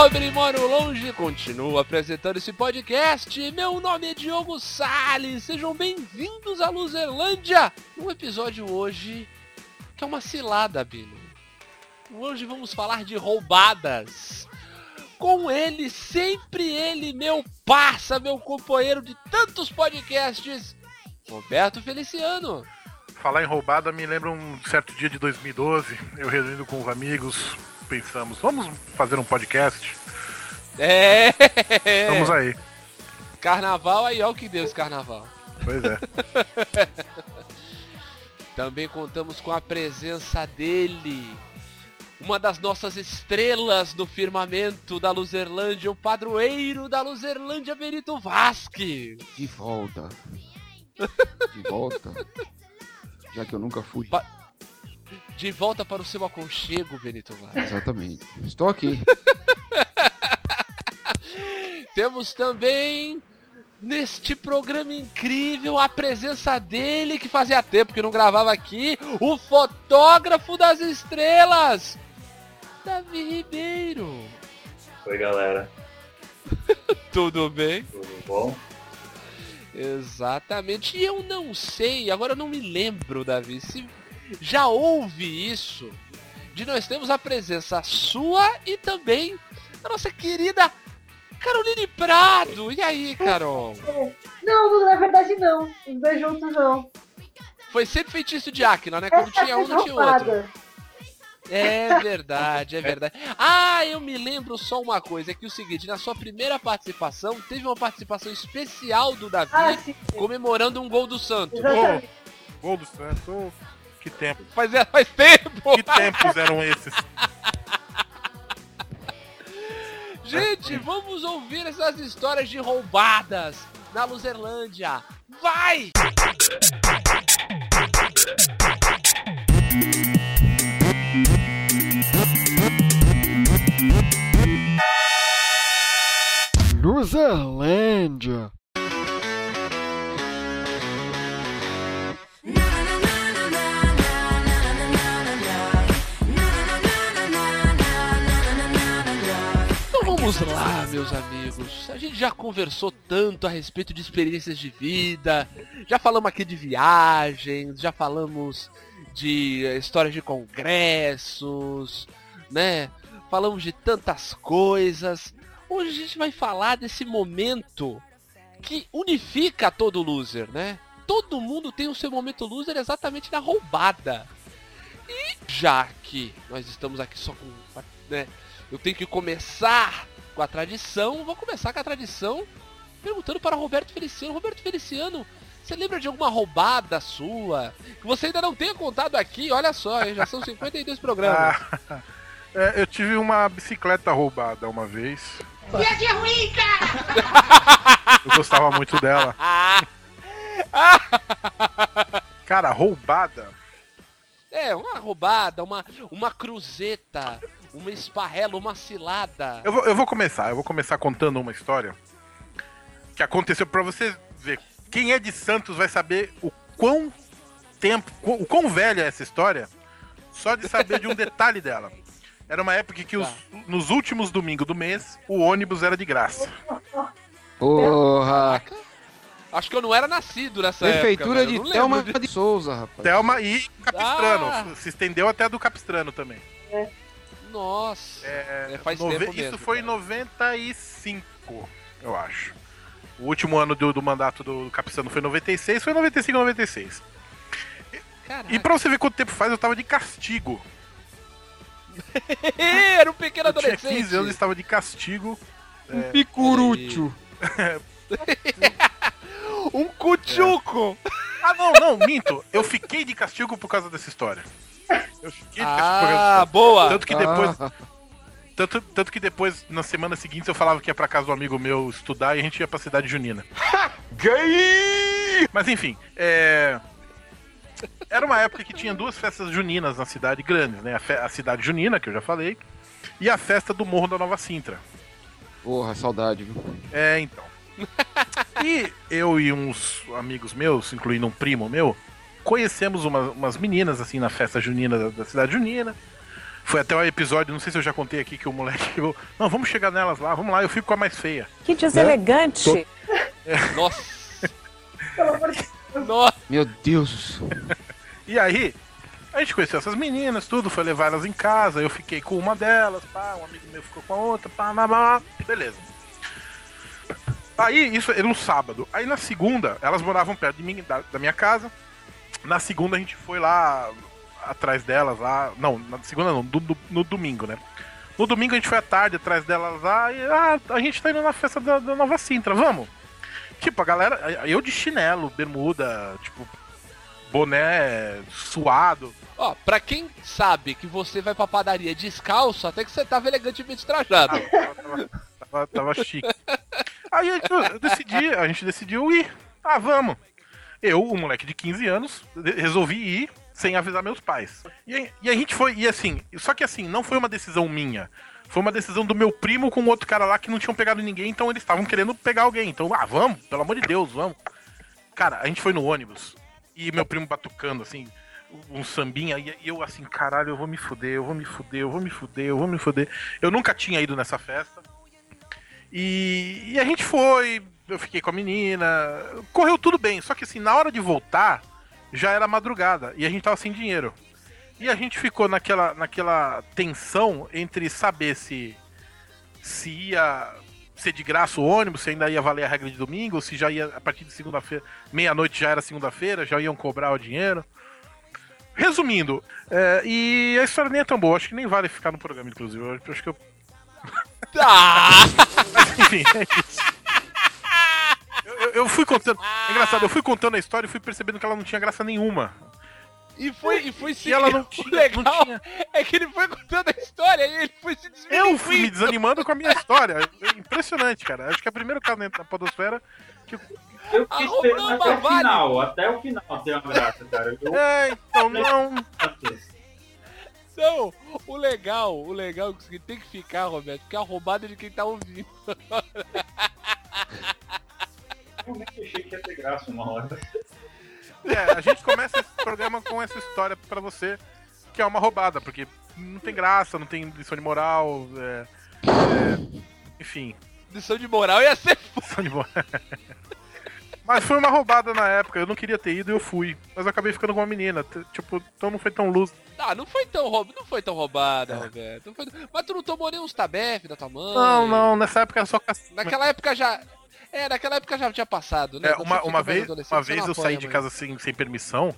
Pobre Moro Longe continuo apresentando esse podcast. Meu nome é Diogo Salles, sejam bem-vindos à Luzerlândia. Um episódio hoje que é uma cilada, Bino. Hoje vamos falar de roubadas. Com ele, sempre ele, meu parça, meu companheiro de tantos podcasts, Roberto Feliciano. Falar em roubada me lembra um certo dia de 2012, eu reunindo com os amigos, pensamos, vamos fazer um podcast? É! Vamos aí. Carnaval aí, ó o que deu esse carnaval. Pois é. Também contamos com a presença dele, uma das nossas estrelas do firmamento da Luzerlândia, o padroeiro da Luzerlândia, Benito Vasque. De volta. De volta. Já que eu nunca fui. Pa- De volta para o seu aconchego, Benito Vasque. Exatamente. Estou aqui. Temos também neste programa incrível a presença dele que fazia tempo que não gravava aqui, o fotógrafo das estrelas, Davi Ribeiro. Oi, galera. Tudo bem? Tudo bom? Exatamente. E eu não sei, agora eu não me lembro, Davi, se já houve isso. De nós temos a presença sua e também da nossa querida Caroline Prado. E aí, Carol? Não, na verdade não. Os dois juntos não. Foi sempre feitiço de Acna, né? Quando tinha um, não tinha outro. É verdade, é verdade. Ah, eu me lembro só uma coisa, é que o seguinte, na sua primeira participação, teve uma participação especial do Davi Ah, sim. comemorando um gol do Santos. Exatamente. Gol do Santos, que tempo. Faz, faz tempo! Que tempos eram esses? Gente, vamos ouvir essas histórias de roubadas na Luzerlândia. Vai! Luzerlândia. Vamos lá, meus amigos. A gente já conversou tanto a respeito de experiências de vida, já falamos aqui de viagens, já falamos de eh, histórias de congressos, né? Falamos de tantas coisas. Hoje a gente vai falar desse momento que unifica todo loser, né? Todo mundo tem o seu momento loser exatamente na roubada. E já que nós estamos aqui só com, né, eu tenho que começar com a tradição. Vou começar com a tradição perguntando para Roberto Feliciano. Roberto Feliciano, você lembra de alguma roubada sua? Que você ainda não tenha contado aqui? Olha só, já são 52 programas. Ah, é, eu tive uma bicicleta roubada uma vez. Eu gostava muito dela. Cara, roubada. É, uma roubada, uma, uma cruzeta, uma esparrela, uma cilada. Eu vou, eu vou começar, eu vou começar contando uma história que aconteceu pra você ver. Quem é de Santos vai saber o quão tempo, o quão velha é essa história, só de saber de um detalhe dela. Era uma época que os, nos últimos domingos do mês o ônibus era de graça. Porra. Acho que eu não era nascido nessa Prefeitura época. eu de Thelma de- de Souza, rapaz. Thelma e Capistrano. Ah. Se estendeu até a do Capistrano também. Nossa. É, É, faz nove- tempo Isso mesmo, foi em cara. 95, eu acho. O último ano do, do mandato do Capistrano foi 96, foi 95 96. Caraca. E pra você ver quanto tempo faz, eu tava de castigo. Era um pequeno Eu tinha adolescente. 15 anos e estava de castigo. Um picurúcio. Um cuchuco. Ah, não, não, minto. Eu fiquei de castigo por causa dessa história. Eu fiquei Ah, boa. Tanto que depois, Ah, tanto, tanto que depois, na semana seguinte, eu falava que ia pra casa do amigo meu estudar e a gente ia pra cidade junina. Gay! Mas enfim, é... Era uma época que tinha duas festas juninas na cidade grandes, né? A, fe- a cidade junina, que eu já falei, e a festa do Morro da Nova Sintra. Porra, saudade, viu? É, então. E eu e uns amigos meus, incluindo um primo meu, conhecemos uma- umas meninas assim na festa junina da, da cidade junina. Foi até o episódio, não sei se eu já contei aqui, que o moleque chegou. Não, vamos chegar nelas lá, vamos lá, eu fico com a mais feia. Que deselegante. Nossa. Pelo amor de Deus. Nossa. Meu Deus. E aí, a gente conheceu essas meninas, tudo, foi levar elas em casa, eu fiquei com uma delas, pá, um amigo meu ficou com a outra, pá, pá, pá, beleza. Aí, isso era um sábado. Aí na segunda, elas moravam perto de mim, da, da minha casa. Na segunda a gente foi lá atrás delas lá. Não, na segunda não, do- do- no domingo, né? No domingo a gente foi à tarde atrás delas lá e ah, a gente tá indo na festa da, da Nova Sintra, vamos? Tipo, a galera. Eu de chinelo, bermuda, tipo, boné suado. Ó, pra quem sabe que você vai pra padaria descalço, até que você tava elegantemente trajado. Ah, tava, tava, tava, chique. Aí eu, eu decidi, a gente decidiu ir. Ah, vamos. Eu, um moleque de 15 anos, resolvi ir sem avisar meus pais. E, e a gente foi, e assim, só que assim, não foi uma decisão minha. Foi uma decisão do meu primo com outro cara lá que não tinham pegado ninguém, então eles estavam querendo pegar alguém. Então, ah, vamos, pelo amor de Deus, vamos. Cara, a gente foi no ônibus e meu primo batucando, assim, um sambinha, e eu assim, caralho, eu vou me fuder, eu vou me fuder, eu vou me fuder, eu vou me fuder. Eu nunca tinha ido nessa festa. E, e a gente foi, eu fiquei com a menina, correu tudo bem, só que assim, na hora de voltar, já era madrugada e a gente tava sem dinheiro. E a gente ficou naquela, naquela tensão entre saber se, se ia ser de graça o ônibus, se ainda ia valer a regra de domingo, se já ia a partir de segunda-feira, meia-noite já era segunda-feira, já iam cobrar o dinheiro. Resumindo, é, e a história nem é tão boa, acho que nem vale ficar no programa, inclusive. Eu acho que eu Ah! enfim, é isso. Eu, eu- eu fui contando. é engraçado, eu fui contando a história e fui percebendo que ela não tinha graça nenhuma. E foi, e foi E ela não o tinha- legal não tinha. é que ele foi contando a história e ele foi se Eu fui me desanimando com a minha história. É Impressionante, cara. Acho que é o primeiro caso dentro da Podosfera. Eu A fiquei esperando até o final, até o final ter uma graça, cara. Eu, É, então não. Não, o legal, o legal é que tem que ficar, Roberto, porque é a roubada de quem tá ouvindo. realmente achei que ia ter graça uma hora. É, a gente começa esse programa com essa história pra você, que é uma roubada, porque não tem graça, não tem lição de moral. é, é, enfim, Lição de moral ia ser lição de moral. Mas foi uma roubada na época, eu não queria ter ido e eu fui. Mas eu acabei ficando com uma menina. Tipo, então não foi tão luz. Ah, não foi tão roub... não foi tão roubada, É. Roberto. Não foi... Mas tu não tomou nem uns tabef da tua mãe? Não, não, nessa época era só. Naquela época já. É, naquela época já tinha passado, né? É, uma, uma vez, uma vez eu saí de casa sem, sem permissão.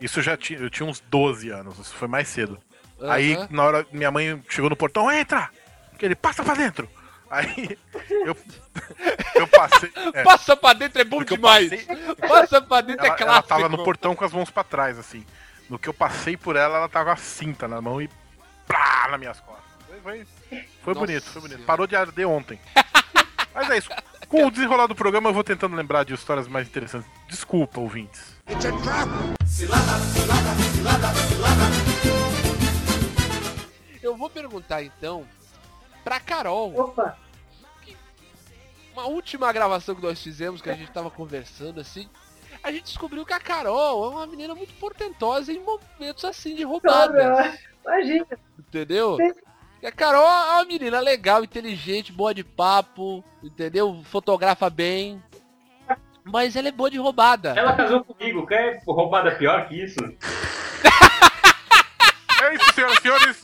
Isso já tinha, eu tinha uns 12 anos, isso foi mais cedo. Aí, Aham. na hora, minha mãe chegou no portão, entra! Que ele passa pra dentro! Aí eu, eu passei. é, Passa pra dentro é bom demais. passei- Passa pra dentro ela, é ela clássico. tava no portão com as mãos pra trás, assim. No que eu passei por ela, ela tava a cinta na mão e plá nas minhas costas. Foi, foi, foi bonito, foi bonito. Parou de arder ontem. Mas é isso. Com o desenrolar do programa, eu vou tentando lembrar de histórias mais interessantes. Desculpa, ouvintes. Eu vou perguntar então pra Carol. Opa, Uma última gravação que nós fizemos, que a gente tava conversando assim. A gente descobriu que a Carol é uma menina muito portentosa em momentos assim de roubada. Imagina. Entendeu? Sim. E a Carol é uma menina legal, inteligente, boa de papo, entendeu? Fotografa bem. Mas ela é boa de roubada. Ela casou comigo, quer roubada pior que isso? É isso, senhoras e senhores.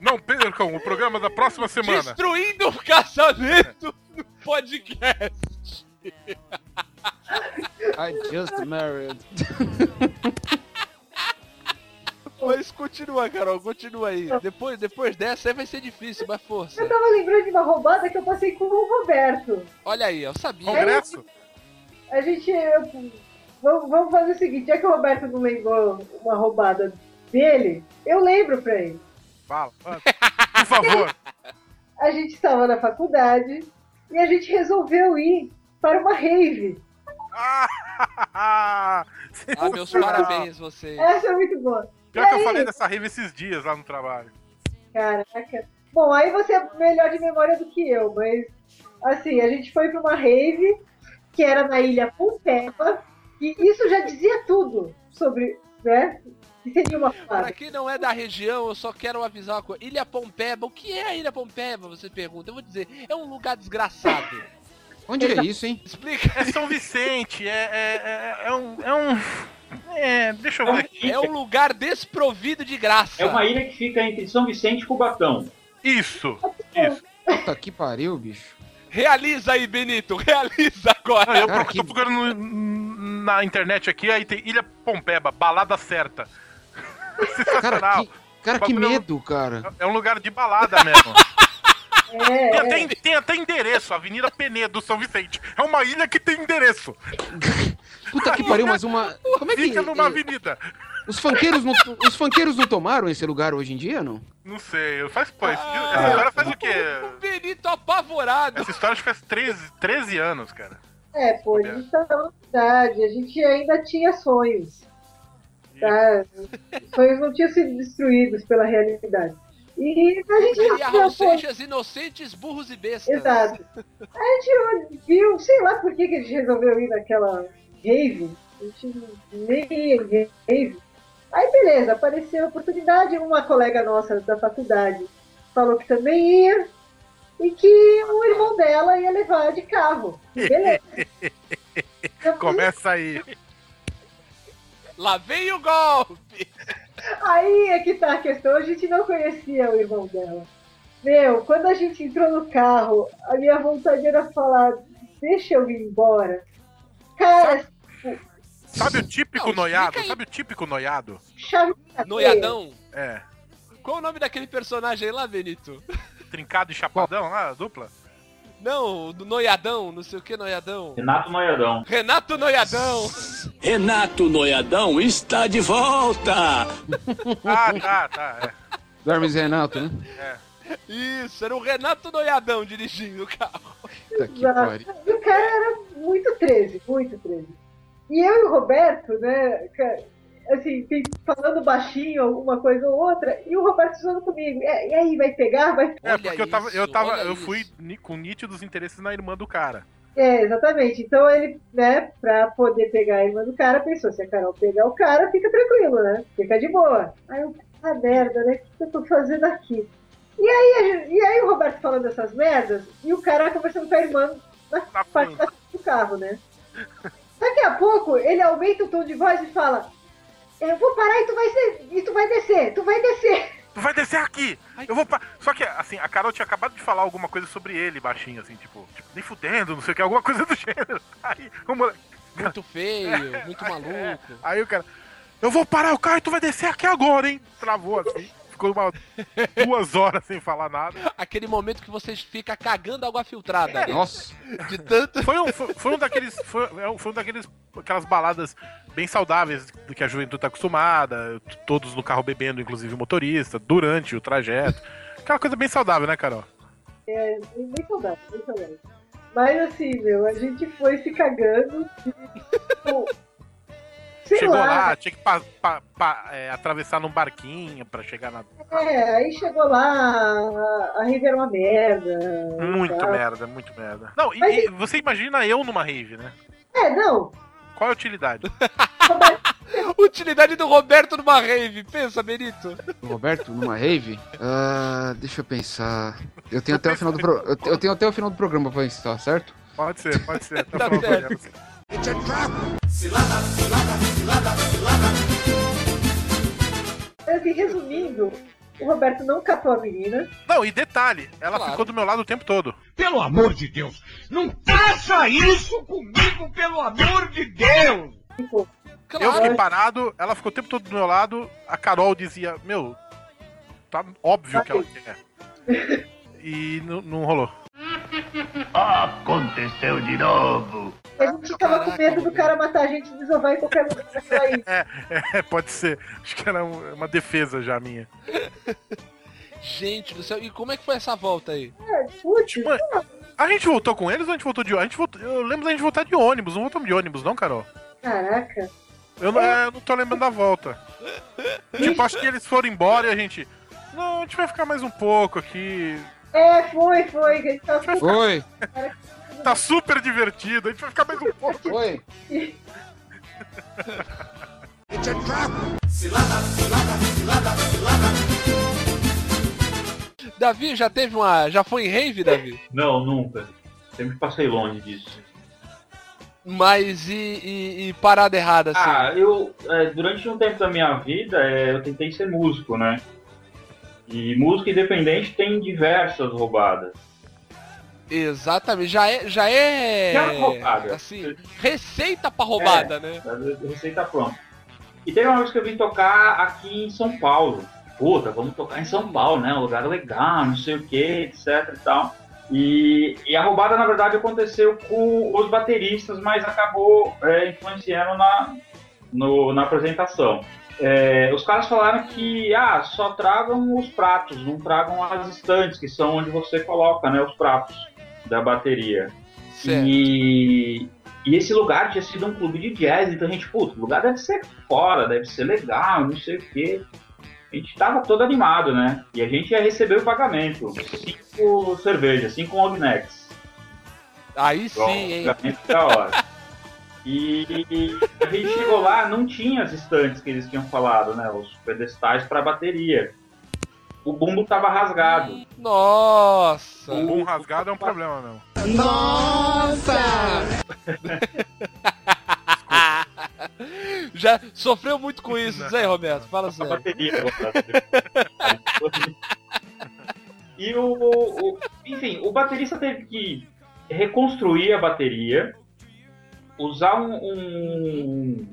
Não percam o programa da próxima semana. Destruindo o casamento no podcast. I just married. Mas continua, Carol, continua aí. Depois, depois dessa aí vai ser difícil, mas força. Eu tava lembrando de uma roubada que eu passei com o Roberto. Olha aí, eu sabia. Congresso? A gente. eu- vamos, vamos fazer o seguinte, já que o Roberto não lembrou uma roubada dele, eu lembro pra ele. Fala, fala. Por favor. A gente estava na faculdade e a gente resolveu ir para uma rave. Ah, Ah, meus parabéns, vocês. Essa é muito boa. Pior que E eu aí? falei dessa rave esses dias lá no trabalho. Caraca. Bom, aí você é melhor de memória do que eu, mas assim, a gente foi para uma rave que era na ilha Pompeia e isso já dizia tudo sobre, né? que seria uma Pra roubada? quem não é da região, eu só quero avisar uma coisa. Ilha Pompeba, o que é a Ilha Pompeba? Você pergunta. Eu vou dizer, é um lugar desgraçado. Onde é isso, hein? Explica. É São Vicente, é, é, é, é um. É um. É, deixa eu ver aqui. É um lugar desprovido de graça. É uma ilha que fica entre São Vicente e Cubatão. Isso, isso. Puta que pariu, bicho. Realiza aí, Benito. Realiza agora. Ah, eu Cara, pro- que- tô procurando no- na internet aqui, aí tem Ilha Pompeba, balada certa. Cara, Sensacional. que, cara, que Bagulho- medo, cara. É um lugar de balada mesmo. É, Tem é. até, tem até endereço, Avenida Penedo, São Vicente. É uma ilha que tem endereço. Puta que pariu, mas uma. Como é que. Fica numa eh, avenida. Os funkeiros não, os funkeiros não tomaram esse lugar hoje em dia, não? Não sei, faz pô, esse- Ah, essa história faz o quê? O Benito apavorado. Essa história acho que faz 13, 13 anos, cara. É, pô, a gente tava na cidade, a gente ainda tinha sonhos. Tá? Os sonhos não tinham sido destruídos pela realidade. E a gente Raul pô, Seixas, inocentes, burros e bestas. Exato. A gente viu, sei lá por que, que a gente resolveu ir naquela rave. A gente nem ia em rave. Aí beleza, apareceu a oportunidade, uma colega nossa da faculdade falou que também ia e que o irmão dela ia levar de carro. Beleza. Começa aí. Lá vem o golpe. Aí é que tá a questão, a gente não conhecia o irmão dela. Meu, quando a gente entrou no carro, a minha vontade era falar, deixa eu ir embora. Cara, Sabe o típico Não, noiado? Sabe o típico noiado? Noiadão. É. Qual o nome daquele personagem lá, Benito? Trincado e chapadão lá, a dupla? Não, do Noiadão, não sei o que Noiadão. Renato Noiadão. Renato Noiadão. Renato Noiadão está de volta! Ah, tá, tá. É. Hermes Renato, né? Isso, era o Renato Noiadão dirigindo o carro. Que Exato. E o cara era muito 13, muito 13. E eu e o Roberto, né, assim, falando baixinho alguma coisa ou outra, e o Roberto zoando comigo. E, e aí, vai pegar? Vai É, Olha porque eu tava, eu tava, eu fui com nítidos interesses na irmã do cara. É, exatamente. Então ele, né, pra poder pegar a irmã do cara, pensou, se a Carol pegar o cara, fica tranquilo, né? Fica de boa. Aí eu, ah, merda, né? O que eu tô fazendo aqui? E aí, e aí o Roberto falando essas merdas, e o cara conversando com a irmã na Na parte frente. do carro, né? Daqui a pouco, ele aumenta o tom de voz e fala, eu vou parar e tu vai, ser, e tu vai descer, tu vai descer. Tu vai descer aqui! Eu vou pa... Só que, assim, a Carol tinha acabado de falar alguma coisa sobre ele, baixinho, assim, tipo, tipo nem fudendo, não sei o que, alguma coisa do gênero. Aí o moleque. Muito feio, muito maluco. Aí o cara, eu vou parar o carro e tu vai descer aqui agora, hein? Travou assim. Ficou uma, duas horas sem falar nada. Aquele momento que você fica cagando água filtrada. né? Nossa. De tanto. Foi um, foi, foi um daqueles. Foi, é foi um daqueles. Aquelas baladas bem saudáveis do que a juventude tá acostumada. Todos no carro bebendo, inclusive o motorista, durante o trajeto. Aquela coisa bem saudável, né, Carol? Bem saudável, bem saudável. Mas assim, meu, a gente foi se cagando. Tipo, sei Chegou lá, lá, tinha que pa- pa- pa- é, atravessar num barquinho pra chegar na. É, aí chegou lá, a, a rave era uma merda. Muito tal. merda, muito merda. Não, e, Mas- e você imagina eu numa rave, né? É, não. Qual é a utilidade? Utilidade do Roberto numa rave. Pensa, Benito. Roberto, numa rave? Ah, deixa eu pensar. Eu tenho até o final do pro... eu tenho até o final do programa pra pensar, certo? Pode ser, pode ser. Tá Tá falando certo. pra ela. Assim, resumindo, o Roberto não catou a menina. Não, e detalhe, ela Claro. ficou do meu lado o tempo todo. Pelo amor de Deus! Não faça isso comigo, pelo amor de Deus! Eu Claro. fiquei parado, ela ficou o tempo todo do meu lado, a Carol dizia, meu, tá óbvio que ela quer. E não, não rolou. Aconteceu de novo! A gente tava com medo do cara matar a gente e desovar em qualquer lugar ilha. É, pode ser. Acho que era um- uma defesa já minha. Gente do céu. E como é que foi essa volta aí? É, Putz, Mano, a gente voltou com eles ou a gente voltou de ônibus? A gente voltou, eu lembro da gente voltar de ônibus, não voltamos de ônibus, não, Carol? caraca. Eu não, é, eu não tô lembrando da volta. tipo, acho que eles foram embora e a gente. Não, a gente vai ficar mais um pouco aqui. É, foi, foi. A gente tava com Foi, Tá super divertido, a gente vai ficar mais um pouco. foi. Davi, já teve uma. Já foi em rave, Davi? Não, nunca. Sempre passei longe disso. Mas e, e- e parada errada, assim? Ah, eu. é, durante um tempo da minha vida, é, eu tentei ser músico, né? E música independente tem diversas roubadas. Exatamente, já é. Já é. Já é roubada. Assim, receita pra roubada, né? A receita pronta. E teve uma vez que eu vim tocar aqui em São Paulo. Puta, vamos tocar em São Paulo, né? Um lugar legal, não sei o que, etc e tal. E, e a roubada, na verdade, aconteceu com os bateristas, mas acabou é, influenciando na, no- na apresentação. É, os caras falaram que ah, só tragam os pratos, não tragam as estantes, que são onde você coloca né, os pratos da bateria. Certo. E, e esse lugar tinha sido um clube de jazz, então a gente, putz, o lugar deve ser fora, deve ser legal, não sei o quê. A gente tava todo animado, né? E a gente ia receber o pagamento. Cinco cervejas, cinco necks. Aí Bom, sim, hein? pagamento da hora. E a gente chegou lá, não tinha as estantes que eles tinham falado, né? Os pedestais para bateria. O bumbo tava rasgado. Nossa! O bom rasgado é um problema, meu. Já sofreu muito com isso, Zé Roberto? Fala a sério. bateria. e o, o- Enfim, o baterista teve que reconstruir a bateria, usar um. um,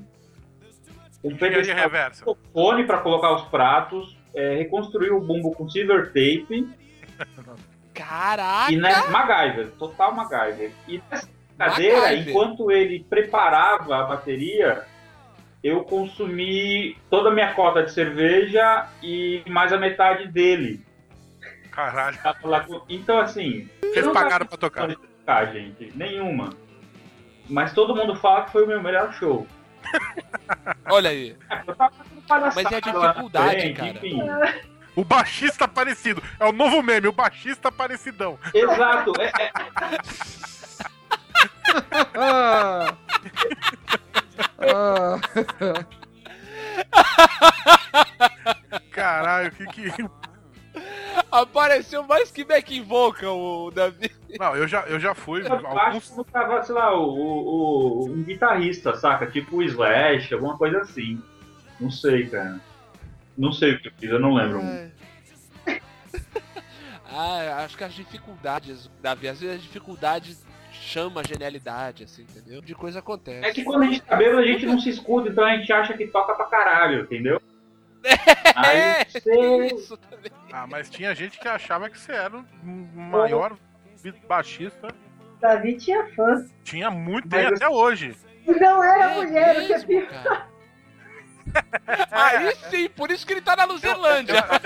um pedestal fone para colocar os pratos, é, reconstruir o bumbo com silver tape Caraca! e nessa MacGyver, total MacGyver. E nessa cadeira, MacGyver. enquanto ele preparava a bateria, eu consumi toda a minha cota de cerveja e mais a metade dele. Caralho. Então, assim. não pagaram pra tocar, gente. Nenhuma. Mas todo mundo fala que foi o meu melhor show. Olha aí. Eu tava fazendo palhaçada Mas é a dificuldade, cara. Enfim. O baixista parecido. É o novo meme, o baixista parecidão. Exato. É, é- Ah. Ah. Caralho, que que. Apareceu mais que back vocal o Davi. Não, eu já, eu já fui. eu acho Alguns. que tava, sei lá, o, o- o- um guitarrista, saca? Tipo o Slash, alguma coisa assim. Não sei, cara. Não sei o que eu fiz, eu não lembro. Ah, acho que as dificuldades, Davi, às vezes as dificuldades chama a genialidade, assim, entendeu? De coisa acontece. É que quando a gente tá bêbado, a gente não se escuta, então a gente acha que toca pra caralho, entendeu? Aí você. Isso também. Ah, mas tinha gente que achava que você era o maior baixista. Davi tinha fã. Tinha muito, tem eu- até hoje. E não era É mulher, o que é mesmo, pior. cara. Aí sim, por isso que ele tá na Tem, Luzerlândia. tem-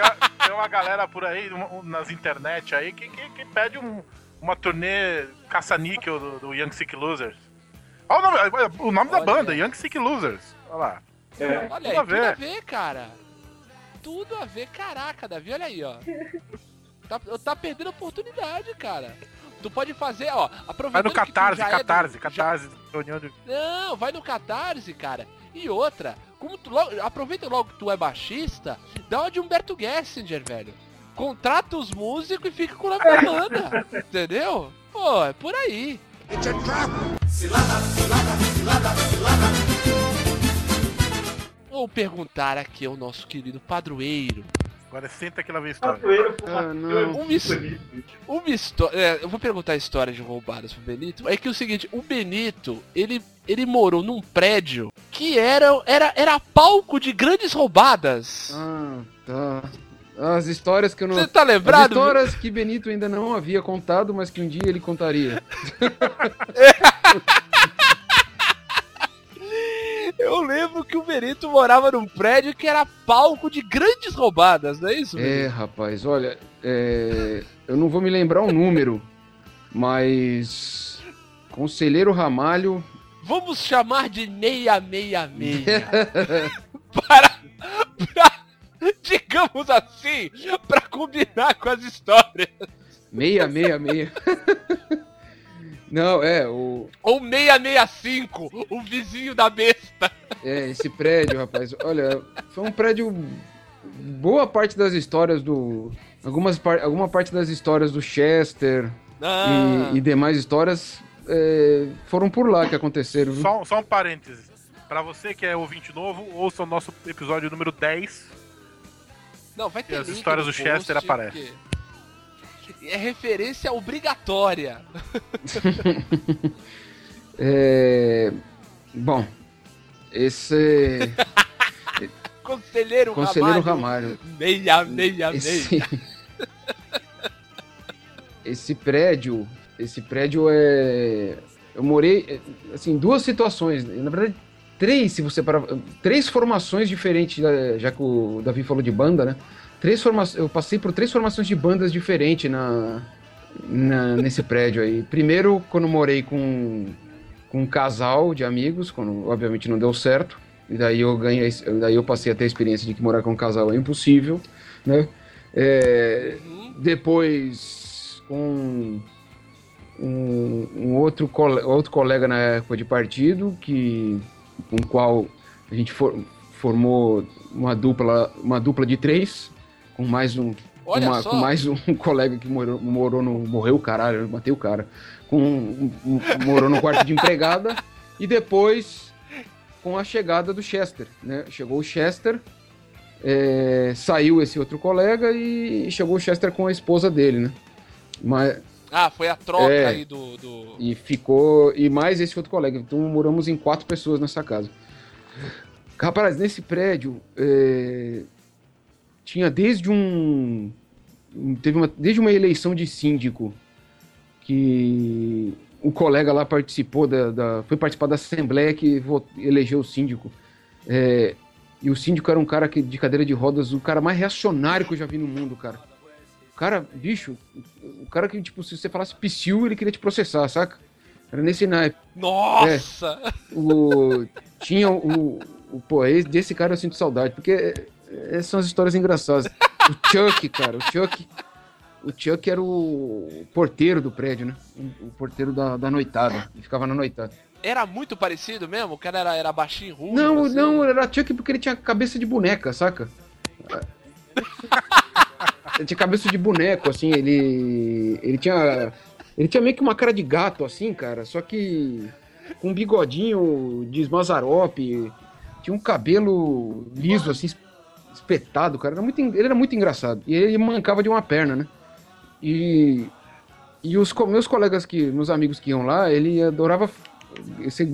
tem uma galera por aí, um- um- nas internet aí, que, que, que pede um- uma turnê caça-níquel do, do Young Sick Losers. Olha o nome, o nome da banda, Young Sick Losers. Olha lá. É, Olha Tudo aí, a tudo a ver, cara. Tudo a ver, caraca, Davi, olha aí, ó. Tá, tá perdendo oportunidade, cara. Tu pode fazer, ó, Vai aproveitando no que tu Catarse, já é do- Catarse, já- Catarse. de- Não, vai no Catarse, cara. E outra, como tu logo, aproveita logo que tu é baixista, dá uma de Humberto Gessinger, velho. Contrata os músicos e fica com da banda. entendeu? Pô, é por aí. Vou perguntar aqui ao nosso querido padroeiro. Agora senta que lá vem a história. Tatueiro, Ah, não. Um mis- Uma história. é, eu vou perguntar a história de roubadas pro Benito. É que o seguinte, o Benito, ele, ele morou num prédio que era, era, era palco de grandes roubadas. Ah, tá. As histórias que eu não. Você tá As lembrado? histórias que Benito ainda não havia contado, mas que um dia ele contaria. Eu lembro que o Benito morava num prédio que era palco de grandes roubadas, não é isso? É, Benito? rapaz, olha, é, eu não vou me lembrar o número, mas. Conselheiro Ramalho. Vamos chamar de 666. para, para, digamos assim, para combinar com as histórias. 666. Não, é, o. Ou 665, o vizinho da besta. É, esse prédio, rapaz. Olha, foi um prédio. Boa parte das histórias do. Algumas par... Alguma parte das histórias do Chester Ah, e, e demais histórias é, foram por lá que aconteceram. viu? Só, só um parênteses. Pra você que é ouvinte novo, ouça o nosso episódio número 10. Não, vai ter E as histórias do Chester aparecem. porque É referência obrigatória. É, Bom, esse. Conselheiro, Conselheiro Ramalho. Ramalho. Meia, meia, meia. Esse... esse prédio, esse prédio é. Eu morei, assim, duas situações. Na verdade, três, se você parar. Três formações diferentes, né, já que o Davi falou de banda, né? Três formações. Eu passei por três formações de bandas diferentes na, na- nesse prédio aí. Primeiro, quando morei com, com um casal de amigos, quando obviamente não deu certo. E daí eu ganhei, daí eu passei a ter a experiência de que morar com um casal é impossível, né? É, depois um, um, um outro, cole- outro colega na época de partido que com o qual a gente for- formou uma dupla uma dupla de três com mais um Olha uma- só. com mais um colega que morou, morou no morreu caralho eu matei o cara com um- um- morou no quarto de empregada e depois com a chegada do Chester né chegou o Chester é, saiu esse outro colega e chegou o Chester com a esposa dele, né? Mas, Ah, foi a troca É. aí do. do... e ficou. E mais esse outro colega. Então moramos em quatro pessoas nessa casa. Rapaz, nesse prédio é, tinha desde um. Teve uma, desde uma eleição de síndico que o colega lá participou da. da- foi participar da Assembleia que elegeu o síndico. É, e o síndico era um cara que, de cadeira de rodas, o cara mais reacionário que eu já vi no mundo, cara. O cara, bicho, o cara que, tipo, se você falasse psiu, ele queria te processar, saca? Era nesse naipe. Nossa! O, tinha o, o. Pô, esse- desse cara eu sinto saudade, porque é, essas são as histórias engraçadas. O Chuck, cara, o Chuck. O Chuck era o porteiro do prédio, né? O, porteiro da, da noitada. Ele ficava na noitada. Era muito parecido mesmo? O cara era, era baixinho, ruim? Não, assim? não, era Chuck porque ele tinha cabeça de boneca, saca? ele tinha cabeça de boneco, assim, ele. Ele tinha. Ele tinha meio que uma cara de gato, assim, cara, só que com um bigodinho de Mazarop, tinha um cabelo liso, assim, espetado, cara. Era muito, ele era muito engraçado. E ele mancava de uma perna, né? E. E os meus colegas que. Meus amigos que iam lá, ele adorava esse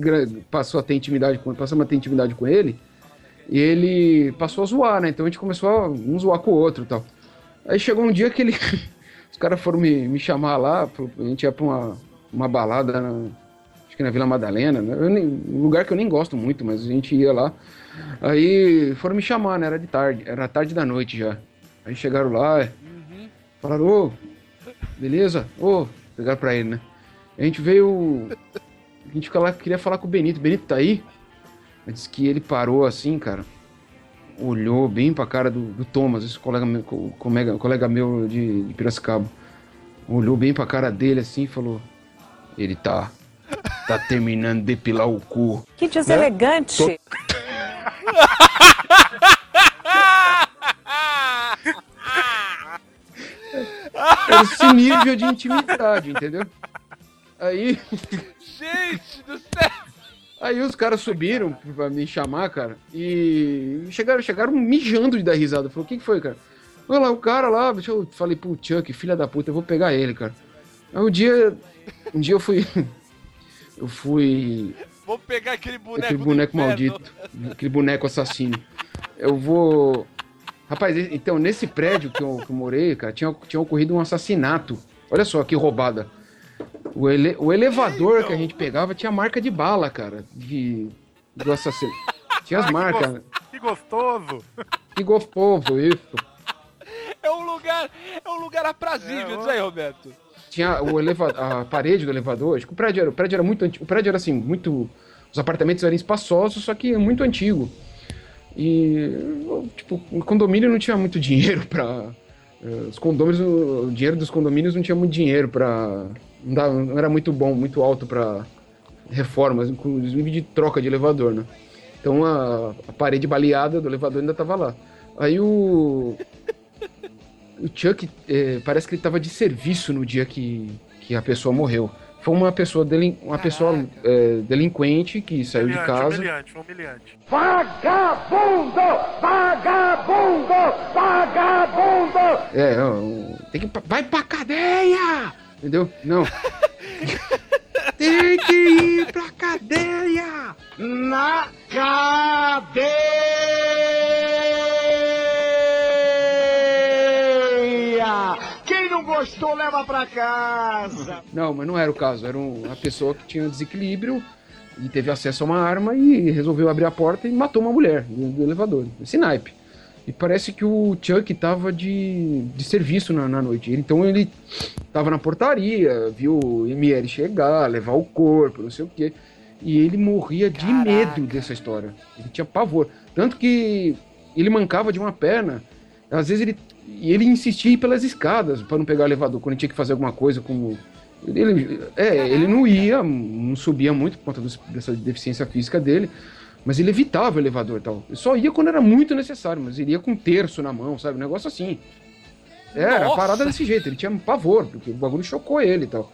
passou a ter intimidade com passamos a ter intimidade com ele e ele passou a zoar, né? Então a gente começou a um zoar com o outro e tal. Aí chegou um dia que ele os caras foram me, me chamar lá, a gente ia pra uma, uma balada na, acho que na Vila Madalena, né? Nem- um lugar que eu nem gosto muito, mas a gente ia lá. Aí foram me chamar, né? Era de tarde, era tarde da noite já. Aí chegaram lá, Uhum. Falaram, ô, beleza? Ô, pegaram pra ele, né? A gente veio. A gente lá, queria falar com o Benito. Benito tá aí? Ele disse que ele parou assim, cara. Olhou bem pra cara do, do Thomas, esse colega meu, co- colega, colega meu de, de Piracicaba. Olhou bem pra cara dele assim e falou: Ele tá. Tá terminando de depilar o cu. Que deselegante. Era esse nível de intimidade, entendeu? Aí. Gente do céu! Aí os caras subiram pra me chamar, cara, e chegaram, chegaram mijando de dar risada. Falou, o que, que foi, cara? Olha lá, o cara lá, eu falei pro Chuck, filha da puta, eu vou pegar ele, cara. Aí um dia. Um dia eu fui. Eu fui. Vou pegar aquele boneco. aquele boneco maldito. Aquele boneco assassino. Eu vou. Rapaz, então, nesse prédio que eu, que eu morei, cara, tinha, tinha ocorrido um assassinato. Olha só que roubada. O, ele- o elevador que a gente pegava tinha marca de bala, cara. De, do assassino. Tinha as Ah, que marcas. Que gostoso! Que gostoso, isso. É um lugar, é um lugar aprazível, É, diz aí, Roberto. Tinha o eleva a parede do elevador. Acho que o prédio era, o prédio era muito antigo. O prédio era assim, muito. Os apartamentos eram espaçosos, só que muito antigo. E, tipo, o condomínio não tinha muito dinheiro pra. eh, Os condomínios, o dinheiro dos condomínios não tinha muito dinheiro pra. Não, não era muito bom, muito alto pra reformas, inclusive de troca de elevador, né? Então a, a parede baleada do elevador ainda tava lá. Aí o. O Chuck, é, parece que ele tava de serviço no dia que, que a pessoa morreu. Foi uma pessoa, delin, uma pessoa é, delinquente que saiu de Humilhante, casa. humilhante, humilhante. Vagabundo! Vagabundo! Vagabundo! É, tem que. Vai pra cadeia! Entendeu? Não. tem que ir pra cadeia! Na cadeia! Gostou, leva pra casa! Não, mas não era o caso. Era um- uma pessoa que tinha desequilíbrio e teve acesso a uma arma e resolveu abrir a porta e matou uma mulher do, do elevador. Esse naipe. E parece que o Chuck tava de, de serviço na, na noite. Então ele tava na portaria, viu o ML chegar, levar o corpo, não sei o quê. E ele morria de Caraca. medo dessa história. Ele tinha pavor. Tanto que ele mancava de uma perna. Às vezes ele. E ele insistia em ir pelas escadas para não pegar o elevador quando tinha que fazer alguma coisa, como. Ele, é, ele não ia, não subia muito por conta dessa deficiência física dele, mas ele evitava o elevador e tal. Ele só ia quando era muito necessário, mas ele ia com um terço na mão, sabe? Um negócio assim. Era, Nossa! parada desse jeito, ele tinha pavor, porque o bagulho chocou ele e tal.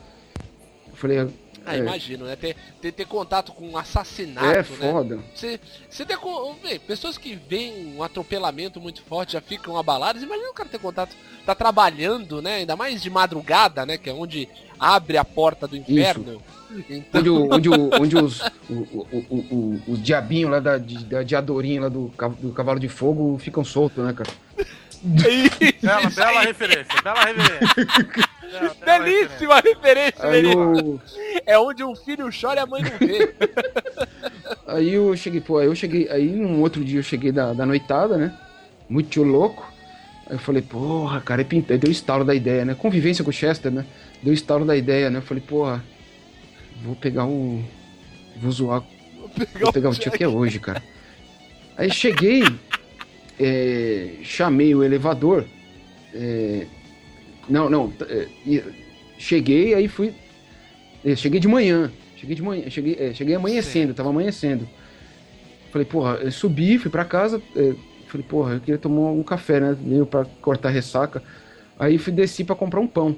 Eu falei, Ah, É. imagino, né? Ter, ter, ter contato com um assassinato, é né? foda. Você, você tem, co- bem, pessoas que veem um atropelamento muito forte já ficam abaladas. Imagina o cara ter contato, tá trabalhando, né? Ainda mais de madrugada, né? Que é onde abre a porta do inferno. Então, Onde, o- onde, o- onde os, o, o, o, o, os diabinhos lá da, da diadorinha lá do, do cavalo de fogo ficam soltos, né, cara? Bela, bela referência, bela referência. Referência. Belíssima referência, Aí eu, É onde um filho chora e a mãe não vê. aí eu cheguei, pô, aí eu cheguei, aí num outro dia eu cheguei da, da noitada, né? Muito louco. Aí eu falei, porra, cara, é pinta- aí deu estalo da ideia, né? Convivência com o Chester, né? Deu estalo da ideia, né? Eu falei, porra, vou pegar um. Vou zoar Vou pegar o tio que é hoje, cara. Aí cheguei, é, chamei o elevador. é, não, não. é, cheguei, aí fui. é, cheguei de manhã. Cheguei de manhã. Cheguei, é, cheguei amanhecendo, tava amanhecendo. Falei, porra, eu subi, fui pra casa. é, falei, porra, eu queria tomar um café, né? Meio pra cortar ressaca. Aí fui desci pra comprar um pão.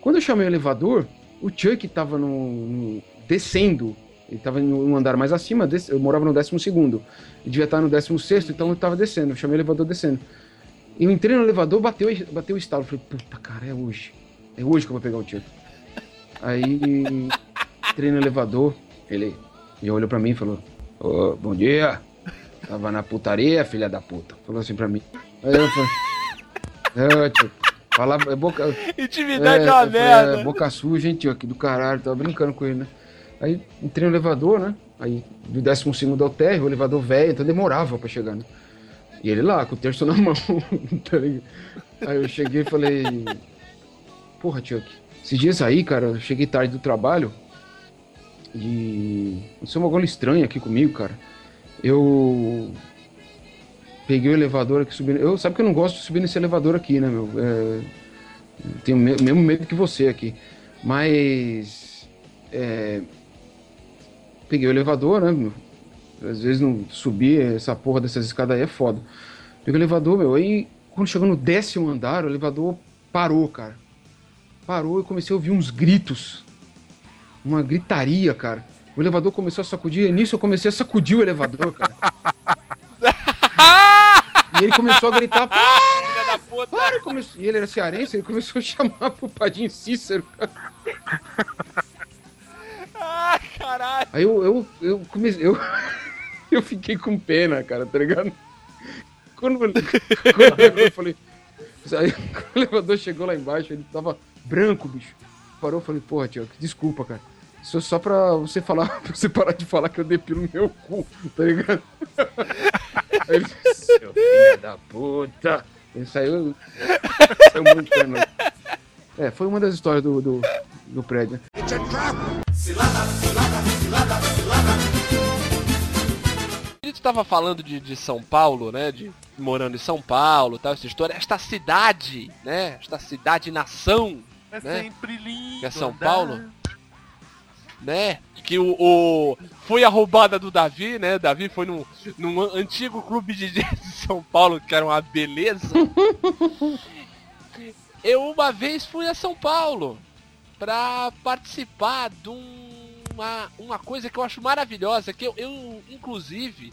Quando eu chamei o elevador, o Chuck tava no, no- descendo. Ele tava em um andar mais acima, eu morava no 12 segundo. Ele devia estar no 16 então eu tava descendo. Eu chamei o elevador descendo. Eu entrei no elevador, bateu, bateu o estalo. Falei, puta cara, é hoje. É hoje que eu vou pegar o Chuck. Aí entrei no elevador, ele já olhou pra mim e falou: Ô, bom dia. Tava na putaria, filha da puta. Falou assim pra mim. Aí eu falei: É, Chuck. Falava, é boca, Intimidade é, é, uma falei, merda. é, boca suja, hein, tio, aqui do caralho. Tava brincando com ele, né? Aí entrei no elevador, né? Aí do 12 segundo ao térreo, o elevador velho, então demorava pra chegar, né? E ele lá, com o terço na mão, tá? Aí eu cheguei e falei. Porra, Chuck, esses dias aí, cara, eu cheguei tarde do trabalho e. Aconteceu uma coisa estranha aqui comigo, cara. Eu. Peguei o elevador aqui subindo. Eu sabe que eu não gosto de subir nesse elevador aqui, né, meu? É, tenho o me- mesmo medo que você aqui. Mas. é, peguei o elevador, né, meu? Às vezes não subir essa porra dessas escadas aí é foda. Peguei o elevador, meu. Aí, quando chegou no décimo andar, o elevador parou, cara. Parou e comecei a ouvir uns gritos. Uma gritaria, cara. O elevador começou a sacudir, e nisso eu comecei a sacudir o elevador, cara. e ele começou a gritar, para, da puta. para! E ele era cearense, ele começou a chamar pro Padinho Cícero. Ah, caralho. Aí eu, eu, eu comecei. Eu, eu fiquei com pena, cara, tá ligado? Quando, quando eu falei. Aí, quando o elevador chegou lá embaixo, ele tava branco, bicho. Parou, eu falei, porra, tio, desculpa, cara. Isso é só pra você falar, pra você parar de falar que eu depilo meu cu, tá ligado? Aí ele seu filho da puta. Ele saiu. Saiu muito pena. É, foi uma das histórias do, do, do prédio. né? Ele tava falando de, de São Paulo, né? De morando em São Paulo, tal, essa história. Esta cidade, né? Esta cidade-nação. É né? sempre lindo. Que é São andar. Paulo? né? Que o, o, foi a roubada do Davi, né? Davi foi num, num antigo clube de de São Paulo, que era uma beleza. Eu uma vez fui a São Paulo pra participar de uma, uma coisa que eu acho maravilhosa, que eu, eu inclusive,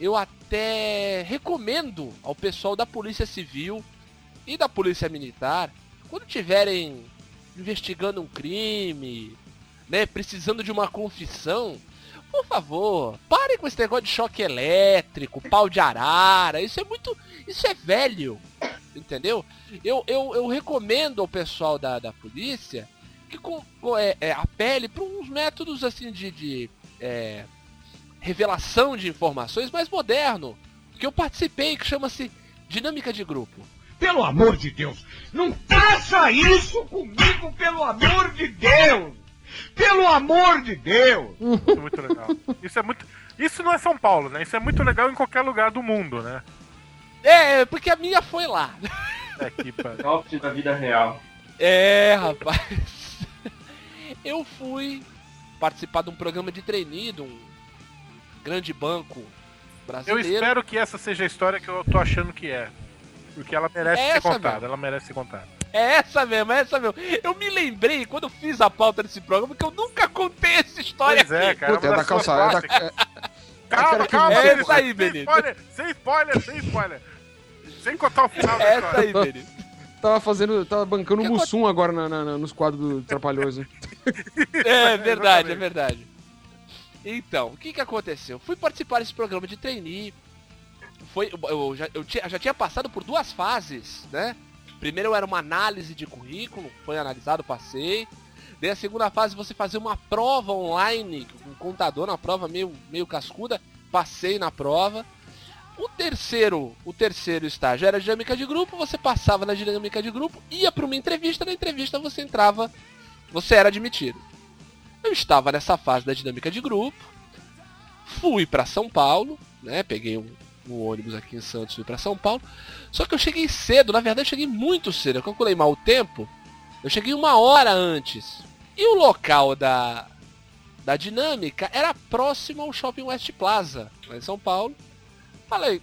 eu até recomendo ao pessoal da Polícia Civil e da Polícia Militar, quando tiverem investigando um crime, né, precisando de uma confissão, por favor, parem com esse negócio de choque elétrico, pau de arara, isso é muito, isso é velho, entendeu? Eu, eu, eu recomendo ao pessoal da, da polícia que com, é, é, apele para uns métodos assim de, de é, revelação de informações mais moderno, que eu participei, que chama-se dinâmica de grupo. Pelo amor de Deus, não faça isso comigo, pelo amor de Deus! Pelo amor de Deus! Isso é muito legal. Isso é muito. Isso não é São Paulo, né? Isso é muito legal em qualquer lugar do mundo, né? É, porque a minha foi lá. É que da vida real. É, rapaz. Eu fui participar de um programa de trainee de um grande banco Eu brasileiro. espero que essa seja a história que eu tô achando que é. Porque ela merece É ser essa contada. mesmo. Ela merece ser contada. É essa mesmo, é essa mesmo. Eu me lembrei quando eu fiz a pauta desse programa que eu nunca contei essa história Pois é, aqui. cara. Puta, é da calçada. É da, é- Calma, calma, É essa aí, sem Benito. spoiler, sem spoiler, sem spoiler. Sem contar o final da É essa história. aí, Benito. tava fazendo. Tava bancando o Mussum agora na- na- na- nos quadros do Trapalhoso. É verdade, é verdade. Então, o que que aconteceu? Fui participar desse programa de trainee. Foi, eu, já, eu tinha, já tinha passado por duas fases, né? Primeiro era uma análise de currículo, foi analisado, passei. Daí a segunda fase você fazia uma prova online, com um contador na prova meio, meio cascuda, passei na prova. O terceiro, o terceiro estágio era dinâmica de grupo, você passava na dinâmica de grupo, ia para uma entrevista, na entrevista você entrava, você era admitido. Eu estava nessa fase da dinâmica de grupo, fui para São Paulo, né? Peguei um, um ônibus aqui em Santos, fui para São Paulo. Só que eu cheguei cedo, na verdade eu cheguei muito cedo. Eu calculei mal o tempo. Eu cheguei uma hora antes. E o local da da dinâmica era próximo ao Shopping West Plaza, lá em São Paulo. Falei,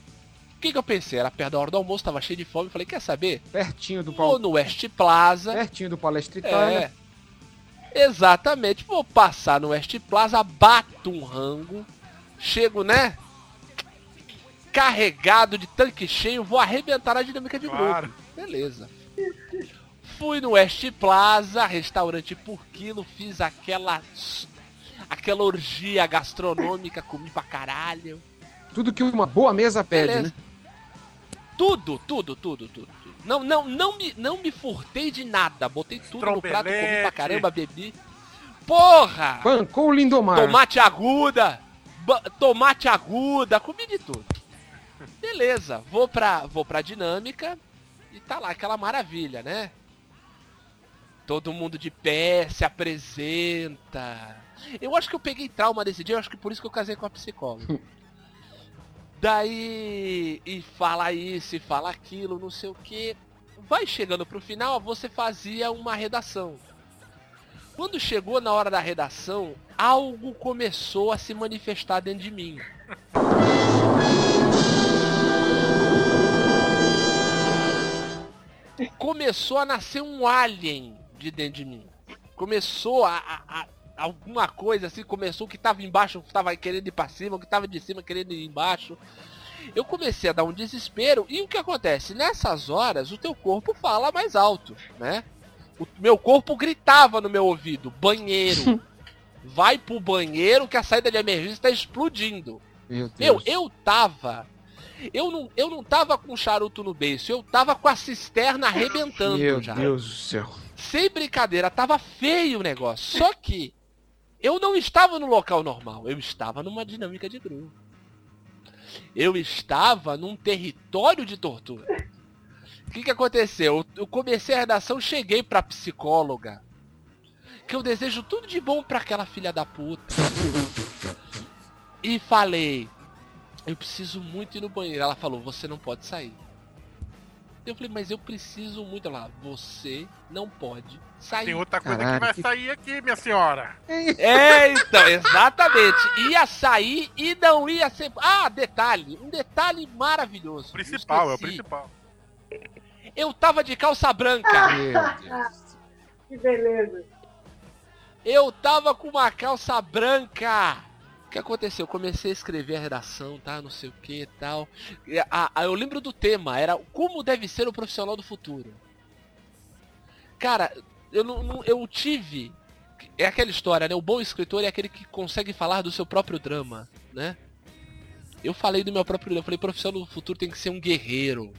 o que, que eu pensei? Era perto da hora do almoço, tava cheio de fome. Falei, quer saber? Pertinho do pau. no West Plaza. Pertinho do Palestra Itália. É. Exatamente. Vou passar no West Plaza, bato um rango, chego, né? Carregado de tanque cheio, vou arrebentar a dinâmica de Claro. grupo. Beleza. Fui no West Plaza, restaurante por quilo, fiz aquela aquela orgia gastronômica, comi pra caralho. Tudo que uma boa mesa pede, Beleza. né? Tudo, tudo, tudo, tudo. Não, não, não me, não me furtei de nada. Botei tudo no prato, comi pra caramba, bebi. Porra! Bancou o Lindomar. Tomate aguda, tomate aguda, comi de tudo. Beleza, vou pra, vou pra dinâmica e tá lá aquela maravilha, né? Todo mundo de pé se apresenta. Eu acho que eu peguei trauma desse dia, eu acho que por isso que eu casei com a psicóloga. Daí, e fala isso, e fala aquilo, não sei o que. Vai chegando pro final, você fazia uma redação. Quando chegou na hora da redação, algo começou a se manifestar dentro de mim. Começou a nascer um alien de dentro de mim. Começou a, a- a- alguma coisa assim, começou que tava embaixo, tava querendo ir pra cima, o que tava de cima querendo ir embaixo. Eu comecei a dar um desespero e o que acontece? Nessas horas o teu corpo fala mais alto, né? O meu corpo gritava no meu ouvido, banheiro. Vai pro banheiro que a saída de emergência tá explodindo. Meu Meu, Deus. eu tava. Eu não, eu não tava com charuto no beiço, eu tava com a cisterna arrebentando Meu já. Deus do céu. Sem brincadeira, tava feio o negócio. Só que eu não estava no local normal, eu estava numa dinâmica de grupo. Eu estava num território de tortura. O que, que aconteceu? Eu comecei a redação, cheguei pra psicóloga. Que eu desejo tudo de bom pra aquela filha da puta. E falei, eu preciso muito ir no banheiro. Ela falou, você não pode sair. Eu falei, mas eu preciso muito. Ela, você não pode sair. Tem outra coisa Caralho, que vai que- sair aqui, minha senhora. É, então, exatamente. Ia sair e não ia ser. Ah, detalhe, um detalhe maravilhoso. O principal, é o principal. Eu tava de calça branca. Meu Deus. Que beleza. Eu tava com uma calça branca. O que aconteceu? Eu comecei a escrever a redação, tá? Não sei o que e tal. E a- a- eu lembro do tema, era como deve ser o profissional do futuro. Cara, eu não, não- eu tive. É aquela história, né? O bom escritor é aquele que consegue falar do seu próprio drama, né? Eu falei do meu próprio drama, eu falei, profissional do futuro tem que ser um guerreiro.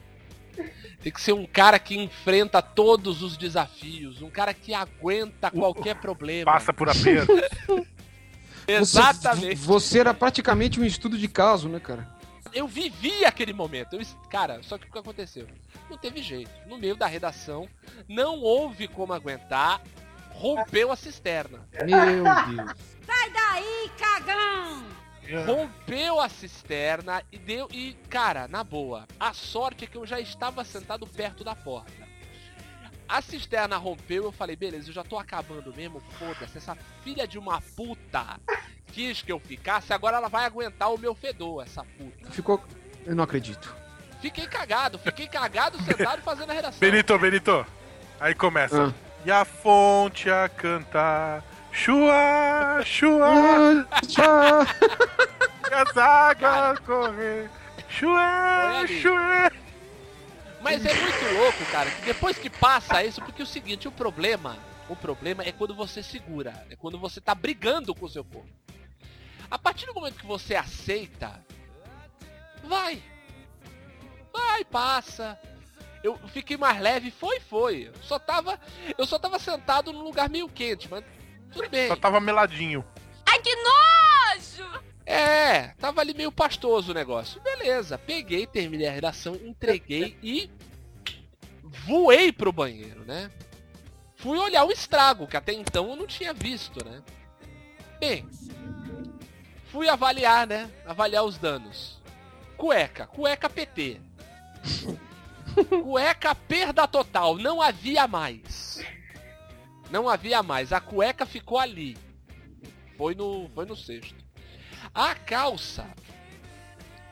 Tem que ser um cara que enfrenta todos os desafios, um cara que aguenta qualquer problema. Passa por aperto. Exatamente. Você, você era praticamente um estudo de caso, né, cara? Eu vivi aquele momento. Eu, cara, só que o que aconteceu? Não teve jeito. No meio da redação, não houve como aguentar. Rompeu a cisterna. Meu Deus. Daí, cagão! Rompeu a cisterna e deu. E, cara, na boa, a sorte é que eu já estava sentado perto da porta. A cisterna rompeu, eu falei, beleza, eu já tô acabando mesmo, foda-se, essa filha de uma puta quis que eu ficasse, agora ela vai aguentar o meu fedor, essa puta. Ficou. Eu não acredito. Fiquei cagado, fiquei cagado sentado fazendo a redação. Benito, Benito. Aí começa. Ah. E a fonte a cantar. Chua, chua, tchau. e as águas correr. Chua, chua. Mas é muito louco, cara, que depois que passa isso, porque é o seguinte, o problema, o problema é quando você segura, é quando você tá brigando com o seu corpo. A partir do momento que você aceita, vai. Vai, passa. Eu fiquei mais leve, foi, foi. Eu só tava, eu só tava sentado num lugar meio quente, mas tudo bem. Só tava meladinho. Ai, que nojo! É, tava ali meio pastoso o negócio. Beleza, peguei, terminei a redação, entreguei e voei pro banheiro, né? Fui olhar o estrago, que até então eu não tinha visto, né? Bem, fui avaliar, né? Avaliar os danos. Cueca, cueca PT. Cueca perda total, não havia mais. Não havia mais, a cueca ficou ali. Foi no, foi no sexto. A calça,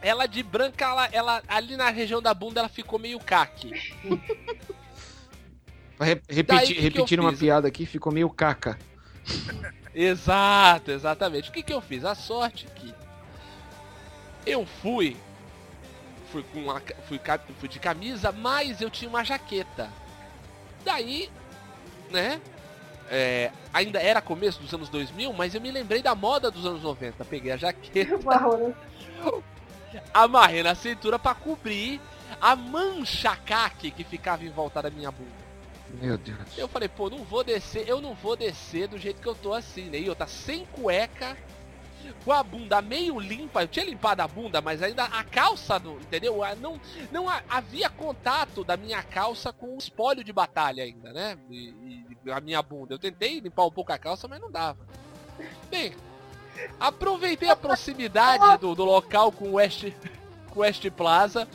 ela de branca, ela, ela ali na região da bunda, ela ficou meio caque. Re- repetir, uma fiz? piada aqui, ficou meio caca. Exato, exatamente. O que, que eu fiz? A sorte que eu fui, fui com uma, fui, fui de camisa, mas eu tinha uma jaqueta. Daí, né? É, ainda era começo dos anos 2000, mas eu me lembrei da moda dos anos 90. Peguei a jaqueta, Marrona. amarrei na cintura pra cobrir a mancha caque que ficava em volta da minha bunda. Meu Deus. Eu falei, pô, não vou descer, eu não vou descer do jeito que eu tô assim, né? E eu tá sem cueca, com a bunda meio limpa. Eu tinha limpado a bunda, mas ainda a calça, não, entendeu? Ah, Não, não ha- havia contato da minha calça com o espólio de batalha ainda, né? E, e a minha bunda. Eu tentei limpar um pouco a calça, mas não dava. Bem, aproveitei a proximidade do, do local com o West, West Plaza,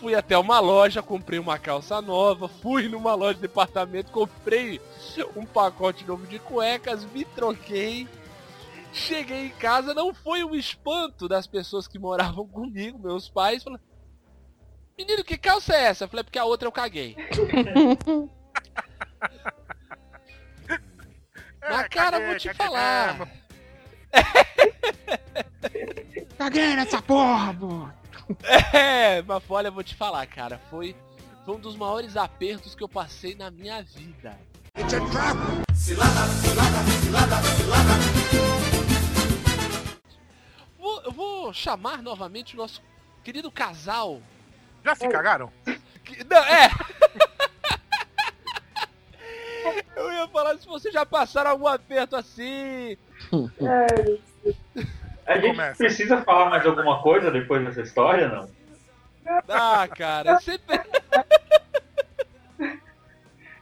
fui até uma loja, comprei uma calça nova, fui numa loja de departamento, comprei um pacote novo de cuecas, me troquei. Cheguei em casa, não foi um espanto das pessoas que moravam comigo, meus pais, falaram, menino, que calça é essa? Eu falei, porque a outra eu caguei. Mas cara, caguei, vou te caguei falar. mesmo. Caguei nessa porra, pô. É, mas olha, vou te falar, cara, foi, foi um dos maiores apertos que eu passei na minha vida. Vou, eu vou chamar novamente o nosso querido casal. Já se cagaram? que- não, é! eu ia falar se vocês já passaram algum aperto assim. A gente Começa. precisa falar mais alguma coisa depois dessa história, não? Ah, cara, sempre.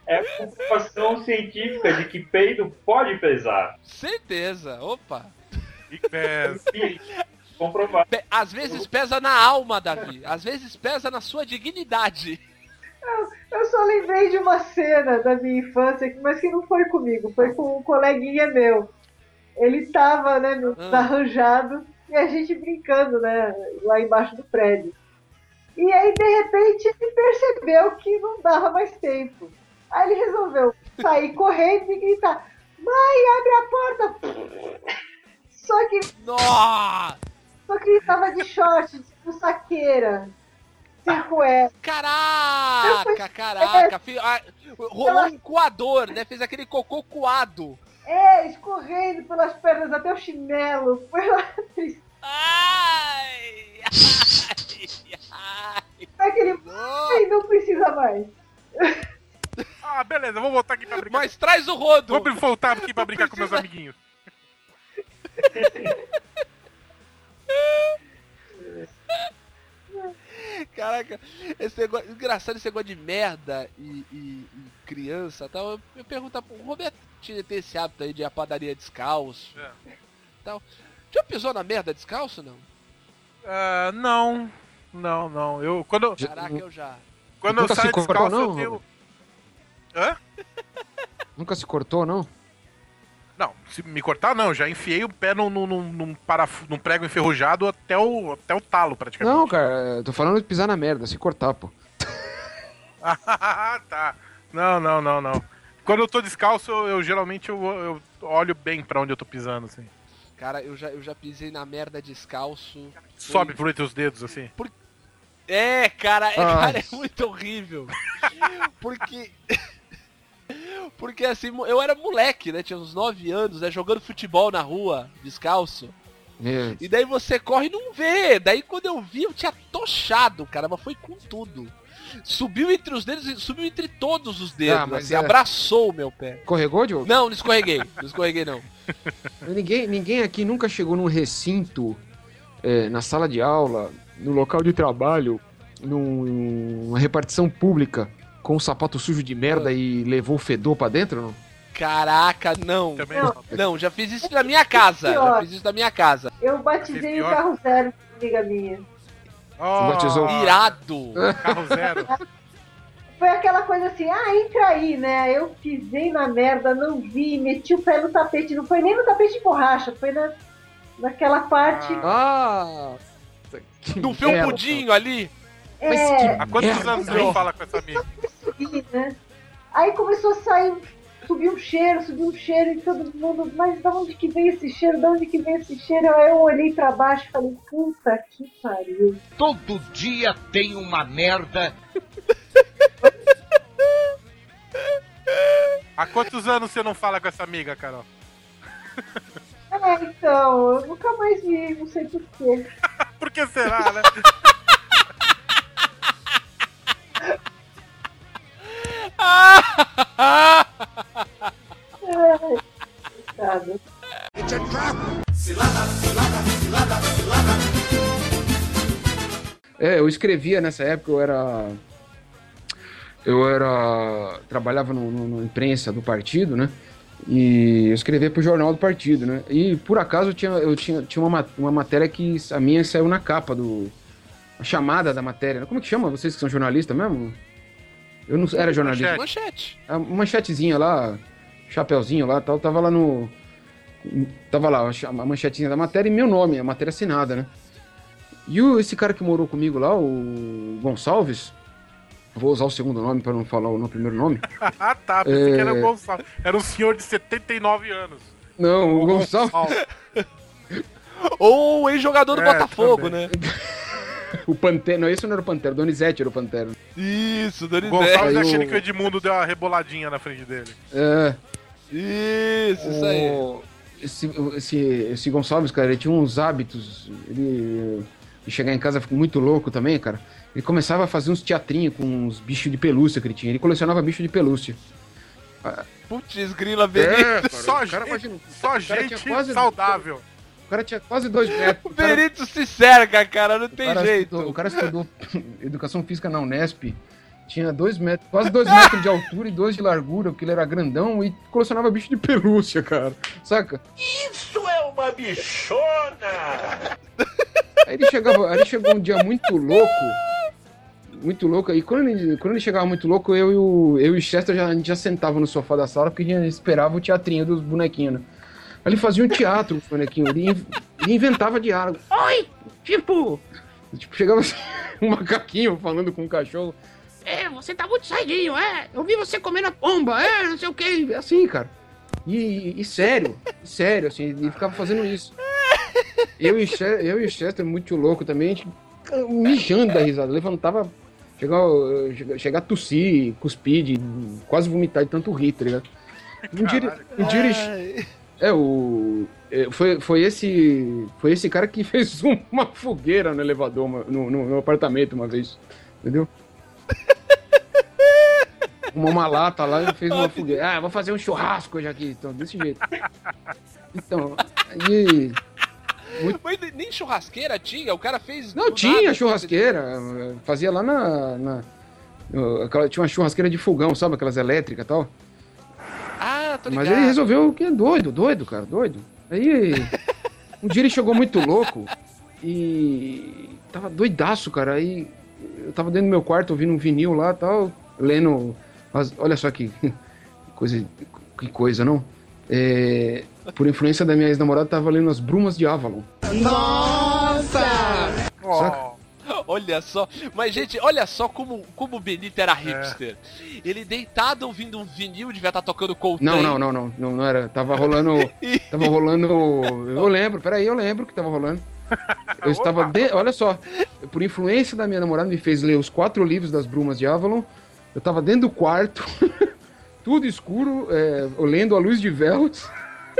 É a comprovação científica de que peido pode pesar. Certeza, opa. E pés. Comprovar. Pe- Às vezes pesa na alma, Davi. Às vezes pesa na sua dignidade. Eu só lembrei de uma cena da minha infância, mas que não foi comigo, foi com um coleguinha meu. Ele tava, né, no- Ah. arranjado e a gente brincando, né, lá embaixo do prédio. E aí, de repente, ele percebeu que não dava mais tempo. Aí ele resolveu sair correndo e gritar: Mãe, abre a porta! Só que, Nossa! Só que ele tava de short, tipo saqueira, sem cueca. Caraca, caraca. Fi- ah, Rolou um coador, né? Fez aquele cocô coado. É, escorrendo pelas pernas até o chinelo. Foi lá triste. Ai! Ai! Ai! Aquele Nossa. Ai, não precisa mais. Ah, beleza, vou voltar aqui pra brincar. Mas traz o rodo! Vou voltar aqui pra brincar com meus amiguinhos. Caraca, esse negócio, engraçado esse negócio de merda e, e- e criança tal. Eu, eu perguntar pro o Roberto tinha tem esse hábito aí de ir à padaria descalço. É. Tal. Já pisou na merda descalço não? Ah, não, não, não. Eu, quando, Caraca, eu já. quando eu Nunca se saio cortou, descalço, não, eu tenho... Robert? Hã? Nunca se cortou, não? Não, se me cortar, não. Já enfiei o pé num, num, num, paraf- num prego enferrujado até o, até o talo, praticamente. Não, cara, eu tô falando de pisar na merda, se cortar, pô. Ah, tá. Não, não, não, não. Quando eu tô descalço, eu, eu geralmente eu, eu olho bem pra onde eu tô pisando, assim. Cara, eu já, eu já pisei na merda descalço. Sobe por entre os dedos, assim. É, cara, é, Ah. cara, é muito horrível. Porque. Porque assim, eu era moleque, né? Tinha uns 9 anos, né? Jogando futebol na rua, descalço. Meu, E daí você corre e não vê. Daí quando eu vi, eu tinha tochado, cara, mas foi com tudo. Subiu entre os dedos, e subiu entre todos os dedos, Ah, mas assim, é- abraçou o meu pé. Escorregou, Diogo? Não, não escorreguei, não escorreguei não. Ninguém, ninguém aqui nunca chegou num recinto, é, na sala de aula, no local de trabalho, num- numa repartição pública, com um sapato sujo de merda e levou o fedor pra dentro, não? Caraca, não. Também Não. não. Já fiz isso na minha casa. Já fiz isso na minha casa. Eu batizei o carro zero, amiga minha. Oh, batizou? Irado. Carro zero. Foi aquela coisa assim, ah, entra aí, né? Eu pisei na merda, não vi, meti o pé no tapete. Não foi nem no tapete de borracha, foi na, naquela parte. Ah! um merda. pudinho ali? Mas é, que Há quantos merda, anos não fala com essa amiga? subir, né? Aí começou a sair, subiu um cheiro, subiu um cheiro e todo mundo, mas da onde que vem esse cheiro? Da onde que vem esse cheiro? Aí eu olhei pra baixo e falei, puta que pariu. Todo dia tem uma merda. Há quantos anos você não fala com essa amiga, Carol? É, então, eu nunca mais vi, não sei porquê. Por que será, né? É, eu escrevia nessa época, eu era. Eu era. Trabalhava no, no, no imprensa do partido, né? E eu escrevia pro jornal do partido, né? E por acaso eu tinha, eu tinha, tinha uma, ma- uma matéria que a minha saiu na capa do. A chamada da matéria. né? Como que chama? Vocês que são jornalistas mesmo? Eu não era jornalista. Manchete. A manchetezinha lá, chapeuzinho lá tal, tava lá no. Tava lá, a manchetinha da matéria e meu nome, a matéria assinada, né? E o, esse cara que morou comigo lá, o Gonçalves, vou usar o segundo nome pra não falar o no primeiro nome. Ah, tá. Pensei que era o É. Gonçalo. Era um senhor de 79 anos. Não, o Gonçalves, Ou o ex-jogador do É, Botafogo, também. né? o Pantera, não, esse não era o Pantera, o Donizete era o Pantera. Isso, O Donizete. Gonçalves é Aí aquele o- que o Edmundo deu uma reboladinha na frente dele. É, Isso, isso aí. o- esse, esse, esse Gonçalves, cara, ele tinha uns hábitos, ele, de chegar em casa muito louco também, cara. Ele começava a fazer uns teatrinhos com uns bichos de pelúcia que ele tinha. Ele colecionava bicho de pelúcia. Putz, grila, Benito. Só o cara, gente- imagina, Só gente quase- saudável. O cara tinha quase dois metros. O O cara, se cerca, cara, não o tem cara jeito. estudou, o cara estudou educação física na Unesp. Tinha dois metros, quase dois metros de altura e dois de largura, porque ele era grandão e colecionava bicho de pelúcia, cara. Saca? Isso é uma bichona! Aí ele chegava, aí ele chegou um dia muito louco. muito louco. E quando ele, quando ele chegava muito louco, eu e o, eu e o Chester já, a gente já sentava no sofá da sala porque a gente esperava o teatrinho dos bonequinhos, né? Ele fazia um teatro, o bonequinho. Ele, in- ele inventava diálogo. Oi! Tipo. Tipo, chegava assim, um macaquinho falando com um cachorro. É, você tá muito saidinho, é. Eu vi você comendo a pomba, é, não sei o que. Assim, cara. E, e sério, sério, assim, ele ficava fazendo isso. Eu e, o Che- eu e o Chester, muito louco também, a gente mijando da risada. Levantava, chegava, chega- chegar a tossir, cuspir, de quase vomitar de tanto rir, tá ligado? Um dia, ele- um dia ele. É, o. é, Foi, foi, esse, foi esse cara que fez uma fogueira no elevador, uma- no, no, no apartamento uma vez. Entendeu? Uma, uma lata lá e fez uma fogueira. Ah, vou fazer um churrasco hoje aqui. Então, desse jeito. Então, aí. Mas nem churrasqueira tinha, o cara fez. Não, tinha nada. churrasqueira. Fazia lá na. na- tinha uma churrasqueira de fogão, sabe? Aquelas elétricas e tal. Ah, tô ligado. Mas ele resolveu que é doido, doido, cara, doido. Aí, um dia ele chegou muito louco e tava doidaço, cara. Aí eu tava dentro do meu quarto ouvindo um vinil lá e tal, lendo. as- olha só que coisa, que coisa, não? É, por influência da minha ex-namorada, tava lendo As Brumas de Avalon. Ó, Olha só. Mas, gente, olha só como, como o Benito É. era hipster. Ele deitado ouvindo um vinil, devia estar tocando Coltrane. Não, não, não, não, não, não era. Tava rolando. Tava rolando. Eu lembro, peraí, eu lembro que tava rolando. Eu estava. de- olha só, por influência da minha namorada, me fez ler os quatro livros das Brumas de Avalon. Eu tava dentro do quarto, tudo escuro, é, lendo a luz de velas,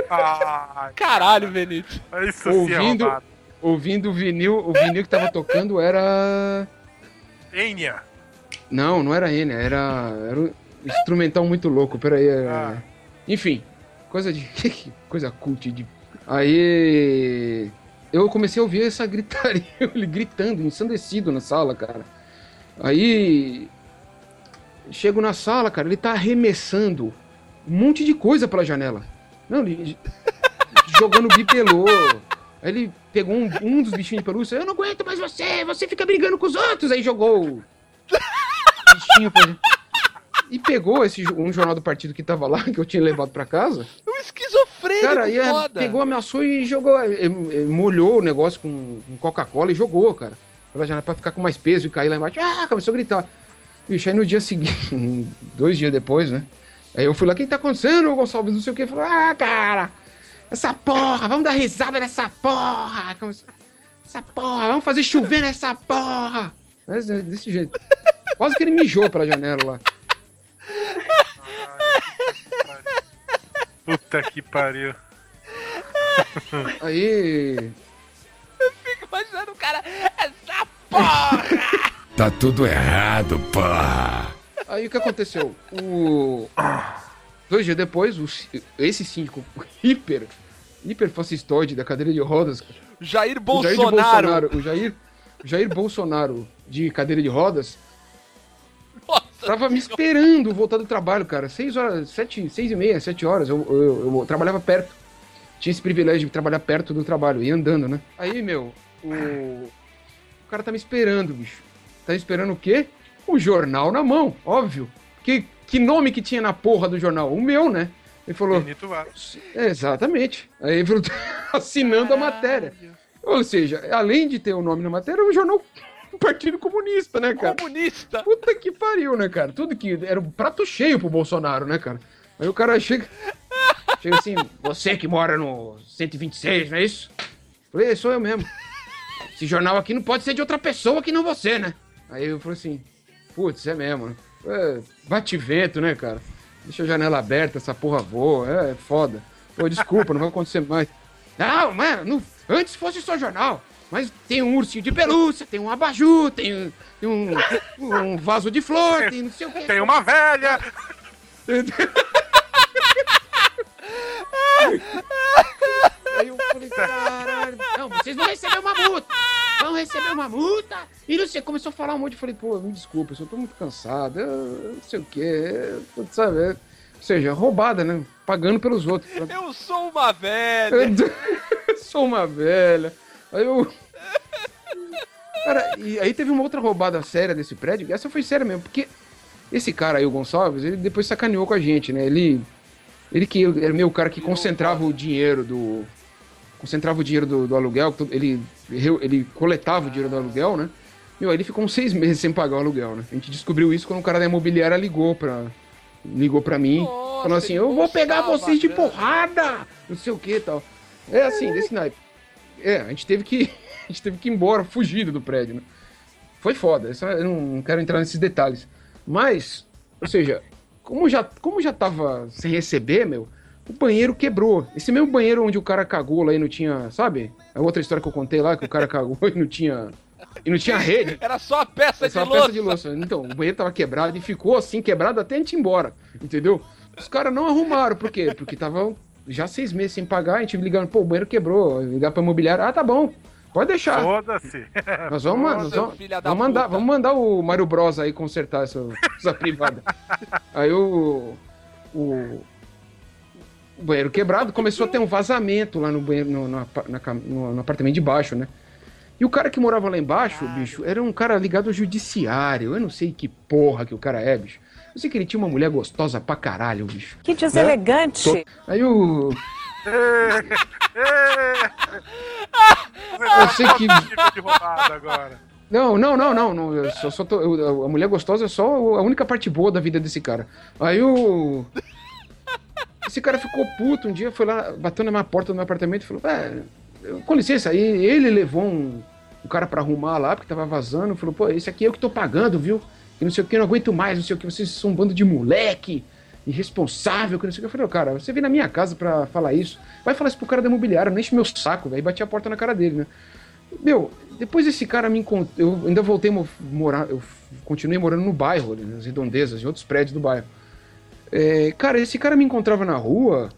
ah, Caralho, Benito. isso sim é ouvindo, o vinil. O vinil que tava tocando era. Enya. Não, não era Enya, era, era um instrumental muito louco, peraí. É... Ah. Enfim, coisa de. coisa cult de. Aí. Eu comecei a ouvir essa gritaria, ele gritando, ensandecido na sala, cara. Aí. Chego na sala, cara, ele tá arremessando um monte de coisa pela janela. Não, ele. jogando bipelô. Aí ele pegou um, um dos bichinhos de pelúcia. Eu não aguento mais você, você fica brigando com os outros. Aí jogou o bichinho pra... E pegou esse, um jornal do partido que tava lá, que eu tinha levado pra casa. Um esquizofrênico, Cara, foda. pegou, ameaçou e jogou. é, é, molhou o negócio com, com Coca-Cola e jogou, cara. Pela janela pra ficar com mais peso e cair lá embaixo. Ah, começou a gritar. Bicho, aí no dia seguinte, dois dias depois, né? Aí eu fui lá, o que tá acontecendo, Gonçalves? Não sei o que. Falou, ah, cara, essa porra, vamos dar risada nessa porra. Essa porra, vamos fazer chover nessa porra. Mas, é, desse jeito. Quase que ele mijou pela janela lá. Puta que pariu. Aí. Fico imaginando o cara. Essa porra! Tá tudo errado, porra. Aí o que aconteceu? O... Dois dias depois, o... esse síndico hiper, hiper fascistoide da cadeira de rodas, Jair o Jair Bolsonaro. Bolsonaro, o Jair, o Jair Bolsonaro de cadeira de rodas, Nossa, tava me esperando voltar do trabalho, cara. Seis horas, sete, seis e meia, sete horas, eu, eu, eu trabalhava perto. Tinha esse privilégio de trabalhar perto do trabalho, ia andando, né? Aí, meu, o, o cara tá me esperando, bicho. Tá me esperando o quê? O jornal na mão, óbvio. Que, que nome que tinha na porra do jornal? O meu, né? Ele falou, Benito Vargas. exatamente. Aí ele falou, assinando a matéria. Ou seja, além de ter o nome na matéria, é um jornal do Partido Comunista, né, cara? Comunista. Puta que pariu, né, cara? Tudo que era um prato cheio pro Bolsonaro, né, cara? Aí o cara chega. Chega assim, você que mora no 126, não é isso? Falei, "É, sou eu mesmo. Esse jornal aqui não pode ser de outra pessoa que não você, né? Aí eu falei assim, putz, é mesmo, né? É, bate vento, né, cara? Deixa a janela aberta, essa porra voa, é, foda. Pô, desculpa, não vai acontecer mais. Não, mano, não- antes fosse só jornal. Mas tem um ursinho de pelúcia, tem um abajur, tem, tem um, um vaso de flor, tem não sei o que. Tem uma velha. Aí eu falei, caralho, não, vocês vão receber uma multa. Vão receber uma multa. E não sei, começou a falar um monte. Eu falei, pô, me desculpa, eu só tô muito cansado. Eu, eu não sei o quê. eu- sabe? é- ou seja, roubada, né? Pagando pelos outros. Eu sou uma velha. Eu sou uma velha. Aí eu. Cara, e aí teve uma outra roubada séria desse prédio. Essa foi séria mesmo, porque esse cara aí, o Gonçalves, ele depois sacaneou com a gente, né? Ele. Ele que era meio cara que concentrava o dinheiro do. Concentrava o dinheiro do, do aluguel, ele, ele coletava o dinheiro do aluguel, né? Meu, aí ele ficou uns seis meses sem pagar o aluguel, né? A gente descobriu isso quando o cara da imobiliária ligou pra. Ligou pra mim, Nossa, falando assim, eu vou pegar vocês de porrada! Não sei o que e tal. É assim, desse naipe. É, a gente teve que. A gente teve que ir embora, fugido do prédio, né? Foi foda. Eu não quero entrar nesses detalhes. Mas, ou seja, como já, como já tava sem receber, meu, o banheiro quebrou. Esse mesmo banheiro onde o cara cagou lá e não tinha, sabe? A outra história que eu contei lá, que o cara cagou e não tinha. E não tinha rede. Era só a peça Essa é de peça louça. de louça. Então, o banheiro tava quebrado e ficou assim, quebrado até a gente ir embora. Entendeu? Os caras não arrumaram. Por quê? Porque tava já seis meses sem pagar, a gente ligando, pô, o banheiro quebrou. Ligar pra imobiliária, ah, tá bom. Pode deixar. Foda-se. Nós vamos, nós Nossa, vamos, filha da vamos mandar, puta. vamos mandar o Mário Bros aí consertar essa, essa privada. Aí o, o, o banheiro quebrado começou a ter um vazamento lá no banheiro, no, na cam- no- no apartamento de baixo, né? E o cara que morava lá embaixo, bicho, era um cara ligado ao judiciário. Eu não sei que porra que o cara é, bicho. Eu sei que ele tinha uma mulher gostosa pra caralho, bicho. Que deselegante. Aí o. Eu sei que- agora. Não, não, não, não. não eu só, só tô- eu- a mulher gostosa é só a única parte boa da vida desse cara. Aí o. Esse cara ficou puto um dia, foi lá, bateu na minha porta do meu apartamento e falou: É, com licença, aí ele levou um, um cara pra arrumar lá, porque tava vazando, falou: Pô, esse aqui é eu que tô pagando, viu? Que não sei o que, não aguento mais, não sei o que, vocês são um bando de moleque, irresponsável, que não sei o que. Eu falei: "Ô, Cara, você veio na minha casa pra falar isso, vai falar isso pro cara da imobiliária, não enche meu saco, velho. E bati a porta na cara dele, né? Meu, depois esse cara me encontrou. Eu ainda voltei a mo- morar. Eu continuei morando no bairro, ali, nas redondezas, em outros prédios do bairro. É, cara, esse cara me encontrava na rua,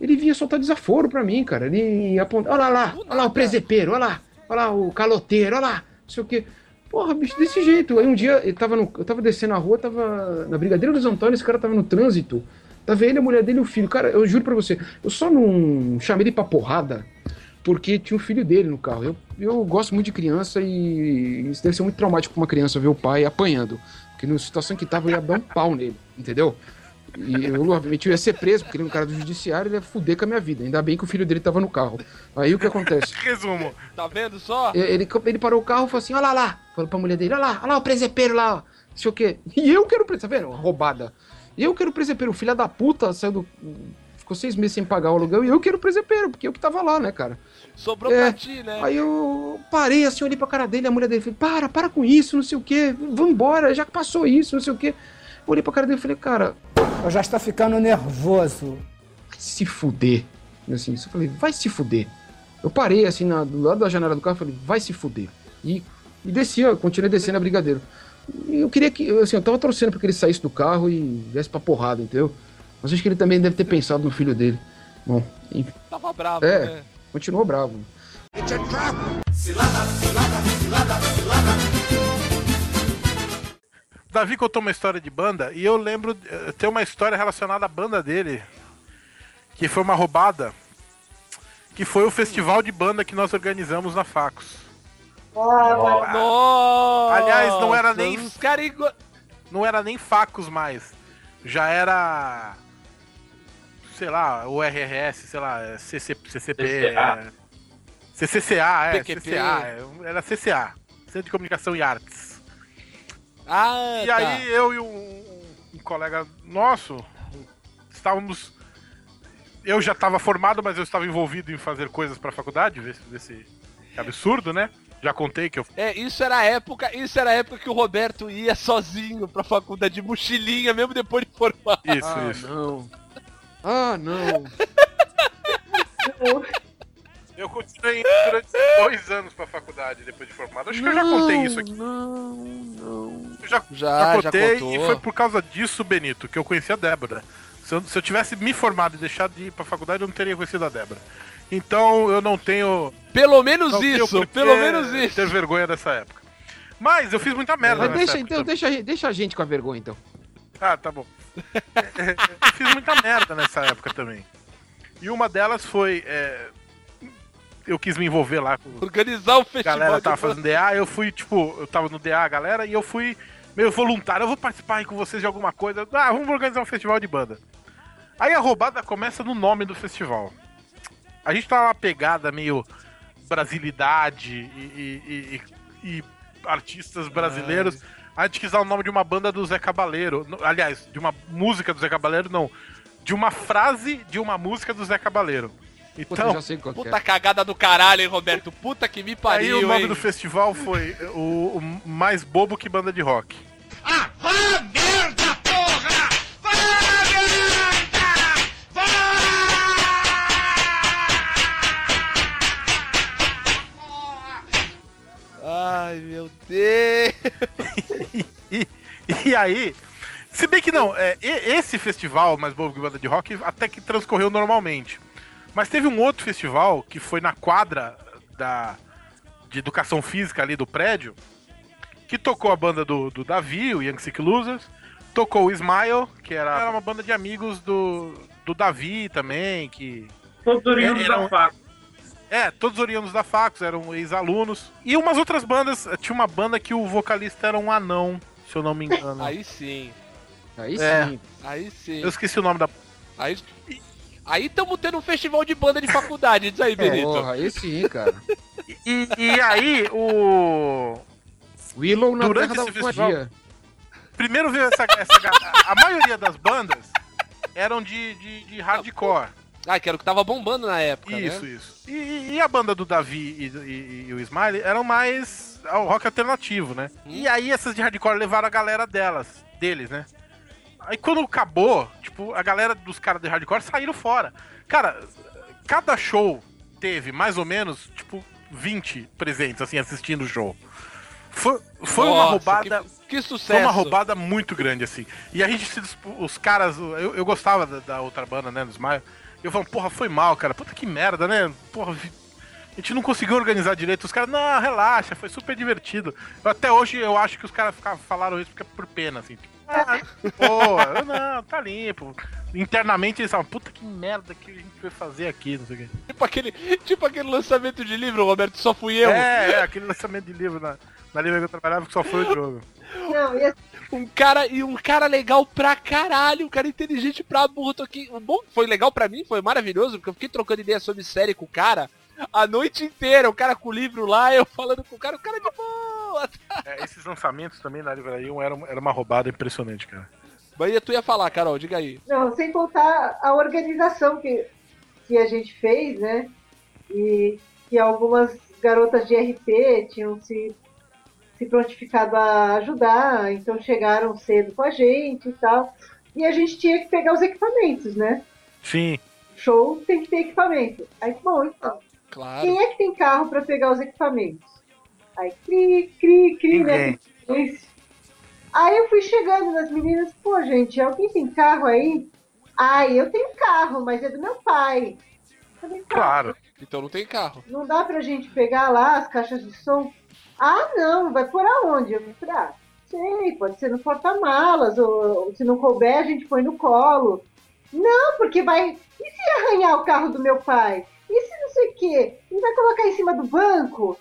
ele vinha soltar desaforo pra mim, cara. Ele apontava. Olha lá, olha lá o presepeiro, olha lá, olha lá o caloteiro, olha lá, não sei o quê. Porra, bicho, desse jeito. Aí um dia ele tava no, eu tava descendo a rua, tava na Brigadeiro dos Antônios, esse cara tava no trânsito. Tava ele, a mulher dele e o filho. Cara, eu juro pra você, eu só não chamei ele pra porrada porque tinha um filho dele no carro. Eu, eu gosto muito de criança e isso deve ser muito traumático pra uma criança ver o pai apanhando. Porque na situação que tava, eu ia dar um pau nele, entendeu? E eu, obviamente, eu ia ser preso, porque ele é um cara do judiciário, ele ia fuder com a minha vida. Ainda bem que o filho dele tava no carro. Aí o que acontece? Resumo. Tá vendo só? Ele, ele parou o carro e falou assim: olha lá, lá. Falou pra mulher dele: olha lá, olha lá o presepeiro lá, ó. Não sei o quê. E eu quero presepeiro, tá vendo? Roubada. Eu quero presepeiro. O filho da puta saiu do. Ficou seis meses sem pagar o aluguel e eu quero presepeiro, porque eu que tava lá, né, cara? Sobrou É. pra ti, né? Aí eu parei assim, olhei pra cara dele, a mulher dele falou: para, para com isso, não sei o quê, vamos embora, já que passou isso, não sei o quê. Eu olhei pra cara dele e falei: cara, Eu já estou ficando nervoso. vai se fuder. Assim, eu falei: vai se fuder. Eu parei assim na- do lado da janela do carro e falei: vai se fuder. E, e desci, eu continuei descendo a brigadeiro. E eu queria que, assim, eu tava torcendo pra que ele saísse do carro e viesse pra porrada, entendeu? Mas acho que ele também deve ter pensado no filho dele. Bom, enfim, Tava bravo, É. né? continuou bravo. Davi contou uma história de banda e eu lembro. eh, Tem uma história relacionada à banda dele. Que foi uma roubada. Que foi o festival de banda que nós organizamos na Facos. Ah, mas Nossa! Aliás, não era nem- igu- Não era nem Facos mais. Já era. Sei lá, o RRS, sei lá, CC, CCP. CCA. é, CCCA, é. CCA, é, era CCA, Centro de Comunicação e Artes. Ah, E tá. aí eu e um, um colega nosso estávamos. Eu já estava formado, mas eu estava envolvido em fazer coisas para a faculdade, desse, desse absurdo, né? Já contei que eu. É, isso era a época, isso era a época que o Roberto ia sozinho pra faculdade de mochilinha, mesmo depois de formar. Isso, ah, isso. não. Ah, não. Eu continuei indo durante dois anos para a faculdade depois de formado. Acho que eu já contei isso aqui. Não, não. Eu já, Já, já já contei contou. e foi por causa disso, Benito, que eu conheci a Débora. Se eu, se eu tivesse me formado e deixado de ir pra faculdade, eu não teria conhecido a Débora. Então eu não tenho. Pelo menos não isso, pelo menos isso. Ter vergonha dessa época. Mas eu fiz muita merda Mas nessa deixa, época então, também. deixa, deixa a gente com a vergonha, então. Ah, tá bom. eu fiz muita merda nessa época também. E uma delas foi. é, eu quis me envolver lá com Organizar o a festival galera de tava fazendo DA, eu fui, tipo, eu tava no DA, a galera, e eu fui meio voluntário, eu vou participar aí com vocês de alguma coisa. Ah, vamos organizar um festival de banda. Aí a roubada começa no nome do festival. A gente tá numa pegada meio brasilidade e, e- e- e artistas brasileiros. A gente quis dar o nome de uma banda do Zé Cabaleiro. Aliás, de uma música do Zé Cabaleiro, não. De uma frase de uma música do Zé Cabaleiro. Puta, Então, já sei qual que Puta é. cagada do caralho, hein, Roberto? Puta que me aí pariu, o nome hein? do festival foi o, o mais bobo que banda de rock. Ah, vá merda, porra! Vá merda! Vá! Ai, meu Deus. E, e aí, se bem que não, é, esse festival mais bobo que banda de rock até que transcorreu normalmente. Mas teve um outro festival que foi na quadra da, de educação física ali do prédio, que tocou a banda do, do Davi, o Young Sick Losers, tocou o Smile, que era, era uma banda de amigos do, do Davi também, que Todos oriundos Era da um- faca. É, todos os oriundos da Facos eram ex-alunos. E umas outras bandas, tinha uma banda que o vocalista era um anão, se eu não me engano. Aí sim. Aí É. sim. Aí sim. Eu esqueci o nome da. Aí, aí tamo tendo um festival de banda de faculdade, diz aí, Benito. Porra, aí sim, cara. E, e aí, o. Willow na Durante terra da esse festival- magia. Primeiro veio essa. essa a maioria das bandas eram de, de, de hardcore. Ah, que era o que tava bombando na época, Isso, né? isso. E, e a banda do Davi e, e- e o Smiley eram mais ao rock alternativo, né? E aí essas de hardcore levaram a galera delas, deles, né? Aí quando acabou, tipo, a galera dos caras de hardcore saíram fora. Cara, cada show teve mais ou menos, tipo, 20 presentes, assim, assistindo o show. Foi, foi uma Nossa, roubada. Que, que sucesso. Foi uma roubada muito grande, assim. E a gente se Os caras. Eu, eu gostava da, da outra banda, né? Do Smile. Eu falava, porra, foi mal, cara. Puta que merda, né? Porra, a gente não conseguiu organizar direito. Os caras, não, relaxa, foi super divertido. Eu- até hoje eu acho que os caras falaram isso porque é por pena, assim. Tipo, ah, pô, não, tá limpo. Internamente eles falam, puta que merda que a gente vai fazer aqui, não sei o quê. Tipo aquele, tipo aquele lançamento de livro, Roberto, só fui eu. É, é, aquele lançamento de livro na, na livra que eu trabalhava que só foi o jogo. Não, e assim, Um cara e um cara legal pra caralho, um cara inteligente pra burro. Tô aqui. O bom foi legal pra mim, foi maravilhoso, porque eu fiquei trocando ideia sobre série com o cara a noite inteira. O cara com o livro lá, eu falando com o cara, o cara de boa. É, esses lançamentos também na livraria era, era uma roubada impressionante, cara. Bahia, tu ia falar, Carol, diga aí. não, sem contar a organização que, que a gente fez, né? E que algumas garotas de RP tinham se, se prontificado a ajudar, então chegaram cedo com a gente e tal. E a gente tinha que pegar os equipamentos, né? Sim. Show tem que ter equipamento. Aí, bom, então, Claro. quem é que tem carro para pegar os equipamentos? Aí, cri, cri, cri, né? Aí eu fui chegando nas meninas, pô, gente, alguém tem carro aí? Ai, eu tenho carro, mas é do meu pai. Falei, "Tá, Claro. Então não tem carro. Não dá pra gente pegar lá as caixas de som? Ah, não, vai por aonde? Eu falei, ah, sei, pode ser no porta-malas, ou, ou se não couber, a gente põe no colo. Não, porque vai. E se arranhar o carro do meu pai? E se não sei o quê? Ele vai colocar em cima do banco?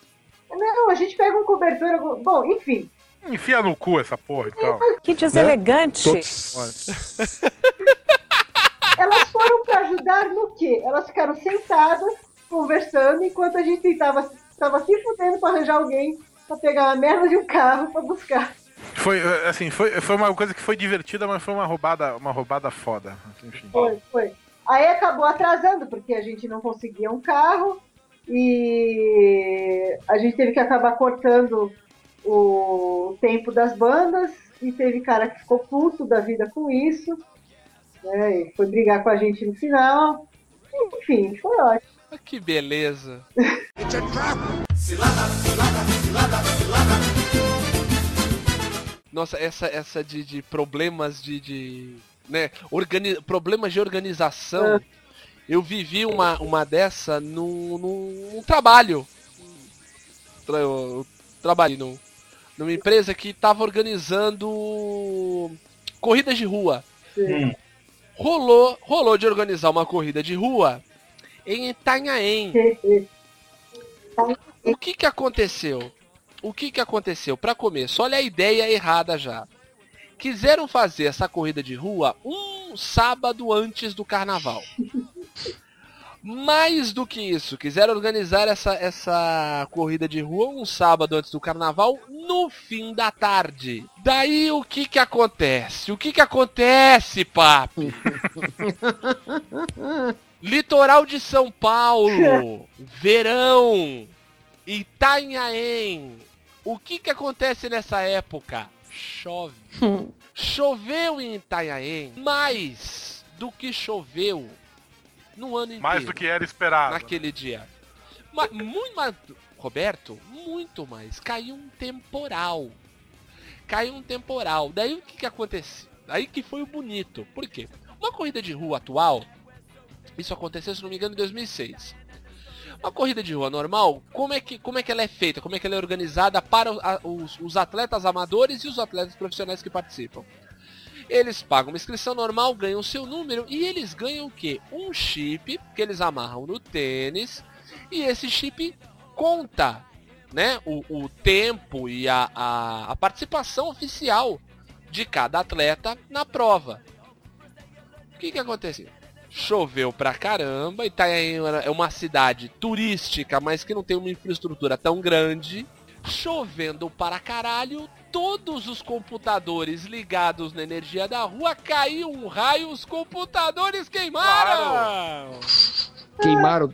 Não, a gente pega um cobertor. algum- Bom, enfim. Enfia no cu essa porra e tal. Que deselegante. Elas foram pra ajudar no quê? Elas ficaram sentadas, conversando, enquanto a gente tentava, tava se fudendo pra arranjar alguém pra pegar uma merda de um carro pra buscar. Foi, eh, assim, foi, foi uma coisa que foi divertida, mas foi uma roubada, uma roubada foda. Enfim. Foi, foi. Aí acabou atrasando, porque a gente não conseguia um carro e a gente teve que acabar cortando o tempo das bandas e teve cara que ficou puto da vida com isso, né? E foi brigar com a gente no final. Enfim, foi ótimo. Ah, Que beleza. Nossa, essa, essa de, de problemas de, de né, organi problemas de organização. Eu vivi uma, uma dessa num, num, trabalho. Tra- Eu trabalhei num, numa empresa que estava organizando corridas de rua. Hum. Rolou, rolou de organizar uma corrida de rua em Itanhaém. O que que aconteceu? O que que aconteceu? Para começo, olha a ideia errada já. Quiseram fazer essa corrida de rua um sábado antes do carnaval. Mais do que isso, quiseram organizar essa, essa corrida de rua um sábado antes do carnaval, no fim da tarde. Daí o que que acontece? O que que acontece, papi? Litoral de São Paulo, verão, Itanhaém. O que que acontece nessa época? Chove. Choveu em Itanhaém mais do que choveu no ano inteiro. Mais do que era esperado. Naquele dia. Ma muito mais. Roberto, muito mais. Caiu um temporal. Caiu um temporal. Daí o que, que aconteceu? Aí que foi o bonito. Por quê? Uma corrida de rua atual, isso aconteceu, se não me engano, em 2006. Uma corrida de rua normal, como é que, como é que ela é feita? Como é que ela é organizada para os, os atletas amadores e os atletas profissionais que participam? Eles pagam uma inscrição normal, ganham seu número e eles ganham o quê? Um chip que eles amarram no tênis e esse chip conta né, o, o tempo e a, a, a participação oficial de cada atleta na prova. O que, que aconteceu? Choveu pra caramba, Itanhaém é uma cidade turística, mas que não tem uma infraestrutura tão grande. Chovendo para caralho, todos os computadores ligados na energia da rua caiu um raio, os computadores queimaram! Queimaram.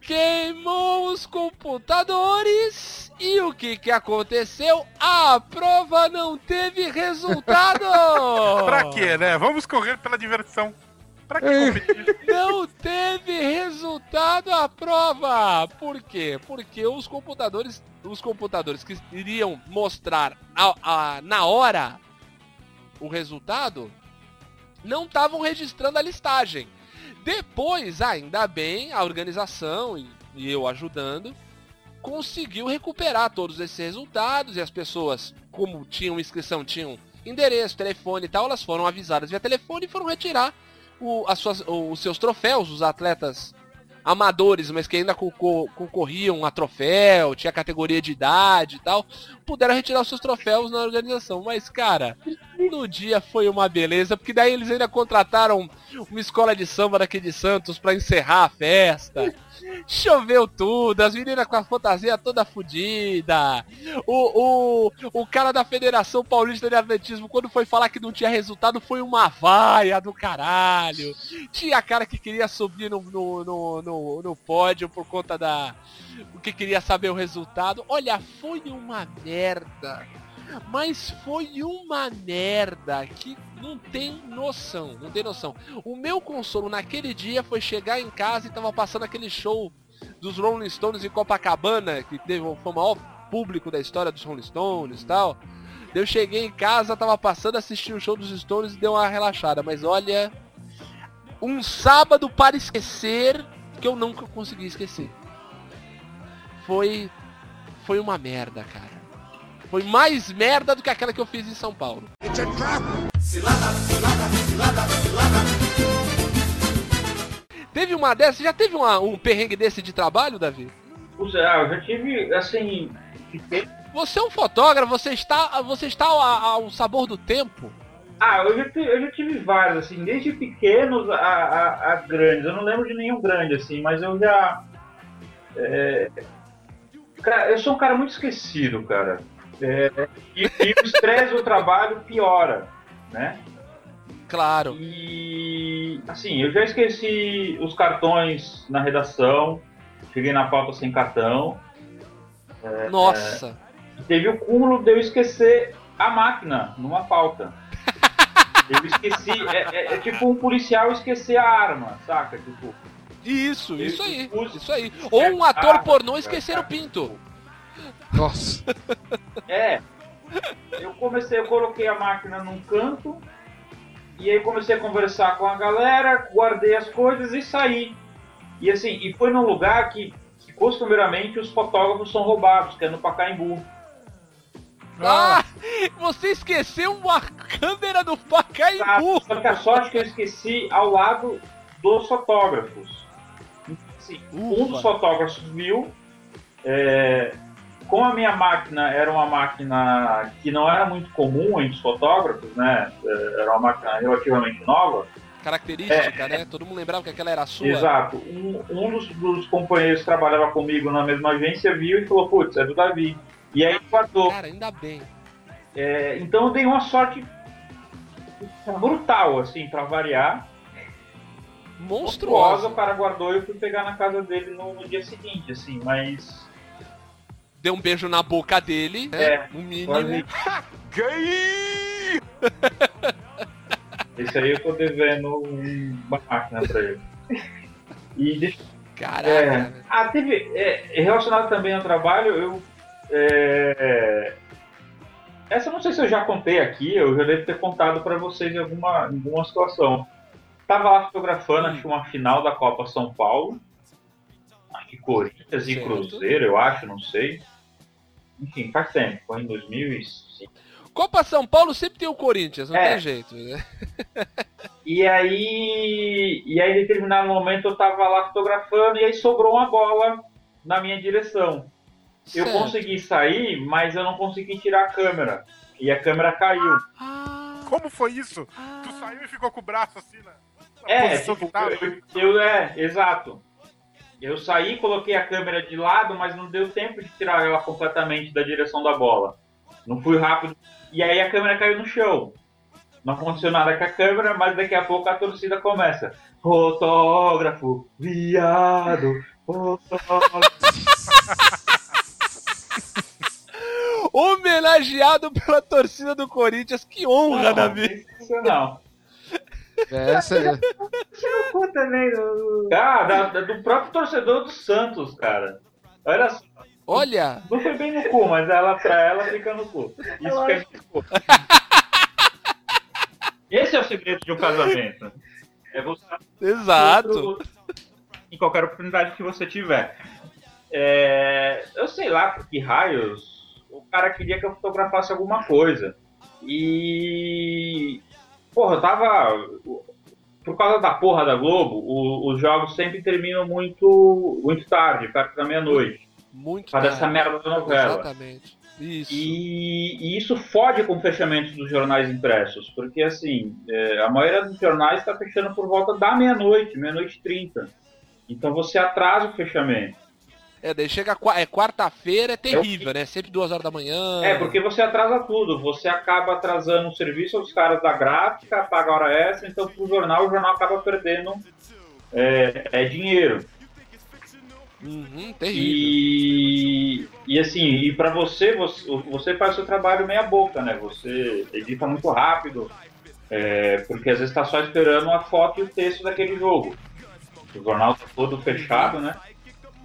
Queimou os computadores e o que que aconteceu? A prova não teve resultado! pra quê, né? Vamos correr pela diversão. Pra que competir? Não teve resultado a prova! Por quê? Porque os computadores, os computadores que iriam mostrar a, a, na hora o resultado não estavam registrando a listagem. Depois, ainda bem, a organização e, e eu ajudando, conseguiu recuperar todos esses resultados e as pessoas, como tinham inscrição, tinham endereço, telefone e tal, elas foram avisadas via telefone e foram retirar o, as suas, os seus troféus, os atletas amadores, mas que ainda concorriam a troféu, tinha categoria de idade e tal, puderam retirar os seus troféus na organização. Mas, cara, no dia foi uma beleza, porque daí eles ainda contrataram uma escola de samba daqui de Santos para encerrar a festa. Choveu tudo, as meninas com a fantasia toda fodida. O, o, o cara da Federação Paulista de Atletismo, quando foi falar que não tinha resultado, foi uma vaia do caralho. Tinha cara que queria subir no, no, no, no, no pódio por conta da. O que queria saber o resultado. Olha, foi uma merda. Mas foi uma merda que não tem noção, não tem noção. O meu consolo naquele dia foi chegar em casa e tava passando aquele show dos Rolling Stones em Copacabana, que teve, foi o maior público da história dos Rolling Stones e tal. Eu cheguei em casa, tava passando, assisti o show dos Stones e deu uma relaxada. Mas olha, um sábado para esquecer que eu nunca consegui esquecer. Foi, foi uma merda, cara. Foi mais merda do que aquela que eu fiz em São Paulo. Teve uma dessas, já teve uma, um perrengue desse de trabalho, Davi? Puxa, ah, eu já tive, assim... Você é um fotógrafo, você está, você está ao, ao sabor do tempo. Ah, eu já, tive, eu já tive vários, assim, desde pequenos a, a, a, grandes. Eu não lembro de nenhum grande, assim, mas eu já. É... Cara, eu sou um cara muito esquecido, cara. É, e, e, o estresse do trabalho piora, né? Claro. E assim, eu já esqueci os cartões na redação, cheguei na pauta sem cartão. É, Nossa! É, teve o cúmulo de eu esquecer a máquina numa pauta. Eu esqueci, é, é, é, tipo um policial esquecer a arma, saca? Tipo. Isso, isso aí, isso aí. Ou um ator pornô esquecer o pinto. Nossa. É. Eu comecei, eu coloquei a máquina num canto e aí comecei a conversar com a galera, guardei as coisas e saí. E assim, e foi num lugar que, que costumeiramente os fotógrafos são roubados, que é no Pacaembu. Ah, você esqueceu uma câmera do Pacaembu! Só que a sorte que eu esqueci ao lado dos fotógrafos. Assim, Um dos fotógrafos viu. É, como a minha máquina era uma máquina que não era muito comum entre os fotógrafos, né? é, Era uma máquina relativamente nova. Característica, né? Todo mundo lembrava que aquela era a sua. Exato. Um, um dos, dos companheiros que trabalhava comigo na mesma agência viu e falou, putz, é do Davi. E aí guardou. Cara, ainda bem. É, então eu dei uma sorte brutal, assim, pra variar. Monstruosa. O cara guardou e eu fui pegar na casa dele no, no dia seguinte, assim, mas. Deu um beijo na boca dele, né? É, No mínimo. quase. Esse aí eu tô devendo uma máquina pra ele. E deixa Caraca. É. Ah, teve. é, relacionado também ao trabalho, eu. é, essa eu não sei se eu já contei aqui, eu já devo ter contado pra vocês em alguma, em alguma situação. Tava lá fotografando, acho que uma final da Copa São Paulo. Que Corinthians e. Cruzeiro, eu acho, não sei. Enfim, faz tempo, foi em 2005. Copa São Paulo sempre tem o Corinthians, não É. tem jeito. Né? E aí, e aí, em determinado momento, eu tava lá fotografando e aí sobrou uma bola na minha direção. Eu Certo. consegui sair, mas eu não consegui tirar a câmera. E a câmera caiu. Ah, Como foi isso? Tu saiu e ficou com o braço assim, né? Na É, tipo, eu, eu- é, exato. Eu saí, coloquei a câmera de lado, mas não deu tempo de tirar ela completamente da direção da bola. Não fui rápido. E aí a câmera caiu no chão. Não aconteceu nada com a câmera, mas daqui a pouco a torcida começa. Fotógrafo, viado, fotógrafo. Homenageado pela torcida do Corinthians, que honra, Davi. Sensacional. Essa é. Tira também do. Da- da- do próprio torcedor do Santos, cara. Olha só. Olha, Não foi bem no cu, mas ela pra ela fica no cu. Isso que é no cu. Esse é o segredo de um casamento. É você exato. em qualquer oportunidade que você tiver. É, eu sei lá por que raios o cara queria que eu fotografasse alguma coisa. E. Porra, eu tava. Por causa da porra da Globo, o- os jogos sempre terminam muito, muito tarde, perto da meia-noite. Muito causa tarde. dessa merda da novela. Exatamente. Isso. E, e isso fode com o fechamento dos jornais impressos, porque assim, é, a maioria dos jornais está fechando por volta da meia-noite, meia-noite e trinta. Então você atrasa o fechamento. É, daí chega é quarta-feira, é terrível, né? Sempre duas horas da manhã. É, porque você atrasa tudo, você acaba atrasando o serviço aos caras da gráfica, paga hora extra, então pro jornal, o jornal acaba perdendo é, é dinheiro. Uhum, terrível. E, e assim, e para você, você, você faz o seu trabalho meia boca, né? Você edita muito rápido, é, porque às vezes está só esperando a foto e o texto daquele jogo. O jornal todo fechado, né?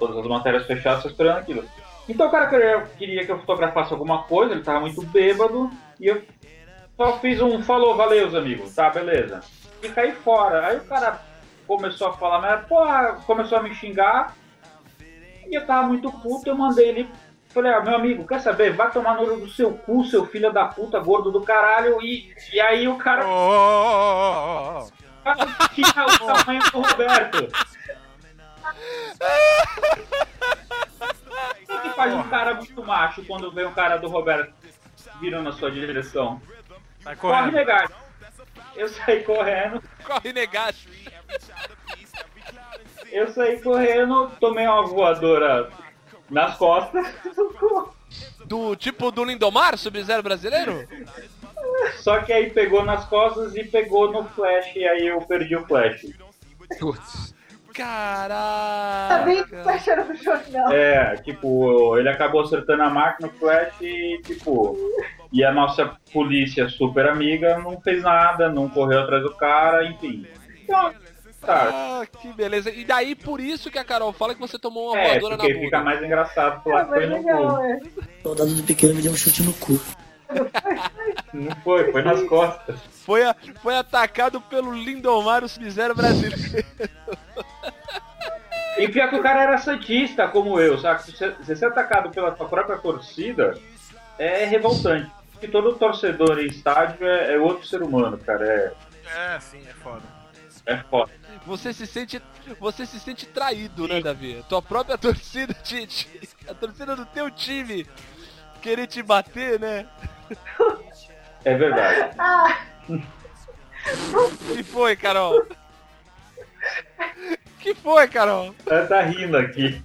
Todas as matérias fechadas, esperando aquilo. Então o cara queria, queria que eu fotografasse alguma coisa, ele tava muito bêbado, e eu só fiz um falou, valeu, os amigos, tá, beleza. E caí fora. Aí o cara começou a falar, mas, porra, começou a me xingar, e eu tava muito puto, eu mandei ele. Falei, ah, meu amigo, quer saber? Vai tomar no olho do seu cu, seu filho da puta, gordo do caralho. E, e aí o cara Oh, tinha o tamanho do Roberto. O que faz um cara muito macho quando vê um cara do Roberto virando na sua direção? Vai Corre, correndo. negar. Eu saí correndo, Corre negacho. eu saí correndo, tomei uma voadora nas costas. Do tipo do Lindomar, Sub-Zero brasileiro? Só que aí pegou nas costas e pegou no flash, e aí eu perdi o flash. Putz. Tá bem que Caraca. baixaram no jornal. É, tipo, ele acabou acertando a máquina, o flash e, tipo. E a nossa polícia super amiga não fez nada, não correu atrás do cara, enfim. Então, tá. Ah, que beleza. E daí, por isso que a Carol fala que você tomou uma É, voadora na porque bunda. fica mais engraçado falar Ah, que foi no cu. é. Soldado do pequeno me deu um chute no cu. Não foi, foi nas costas. Foi, a- foi atacado pelo Lindomar, o Sub-Zero brasileiro. E pior que o cara era santista, como eu, sabe? Você, se você é atacado pela sua própria torcida, é revoltante. Porque todo torcedor em estádio é, é outro ser humano, cara. É, É, sim, é foda. É foda. Você se sente, você se sente traído, né, Davi? Tua própria torcida, te, te- a torcida do teu time querer te bater, né? É verdade. Ah, Que foi, Carol? Que foi, Carol? Ela tá rindo aqui.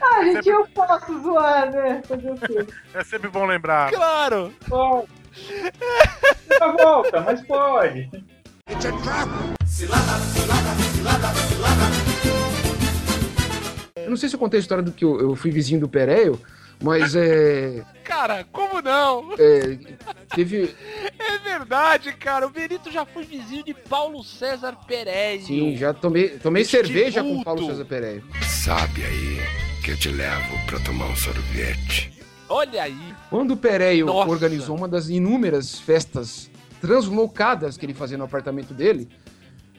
ah, gente, eu posso zoar, né? Fazer o quê? É sempre bom lembrar. Claro! Pode. Nunca volta, mas pode. Eu não sei se eu contei a história do que eu, eu fui vizinho do Pereio, mas é, Cara, como não? é, Teve. É verdade, cara. O Benito já foi vizinho de Paulo César Pereira. Sim, já tomei, tomei Este cerveja com Paulo César Pereira. Sabe aí que eu te levo pra tomar um sorvete. Olha aí. Quando o Pereio Nossa. organizou uma das inúmeras festas translocadas que ele fazia no apartamento dele,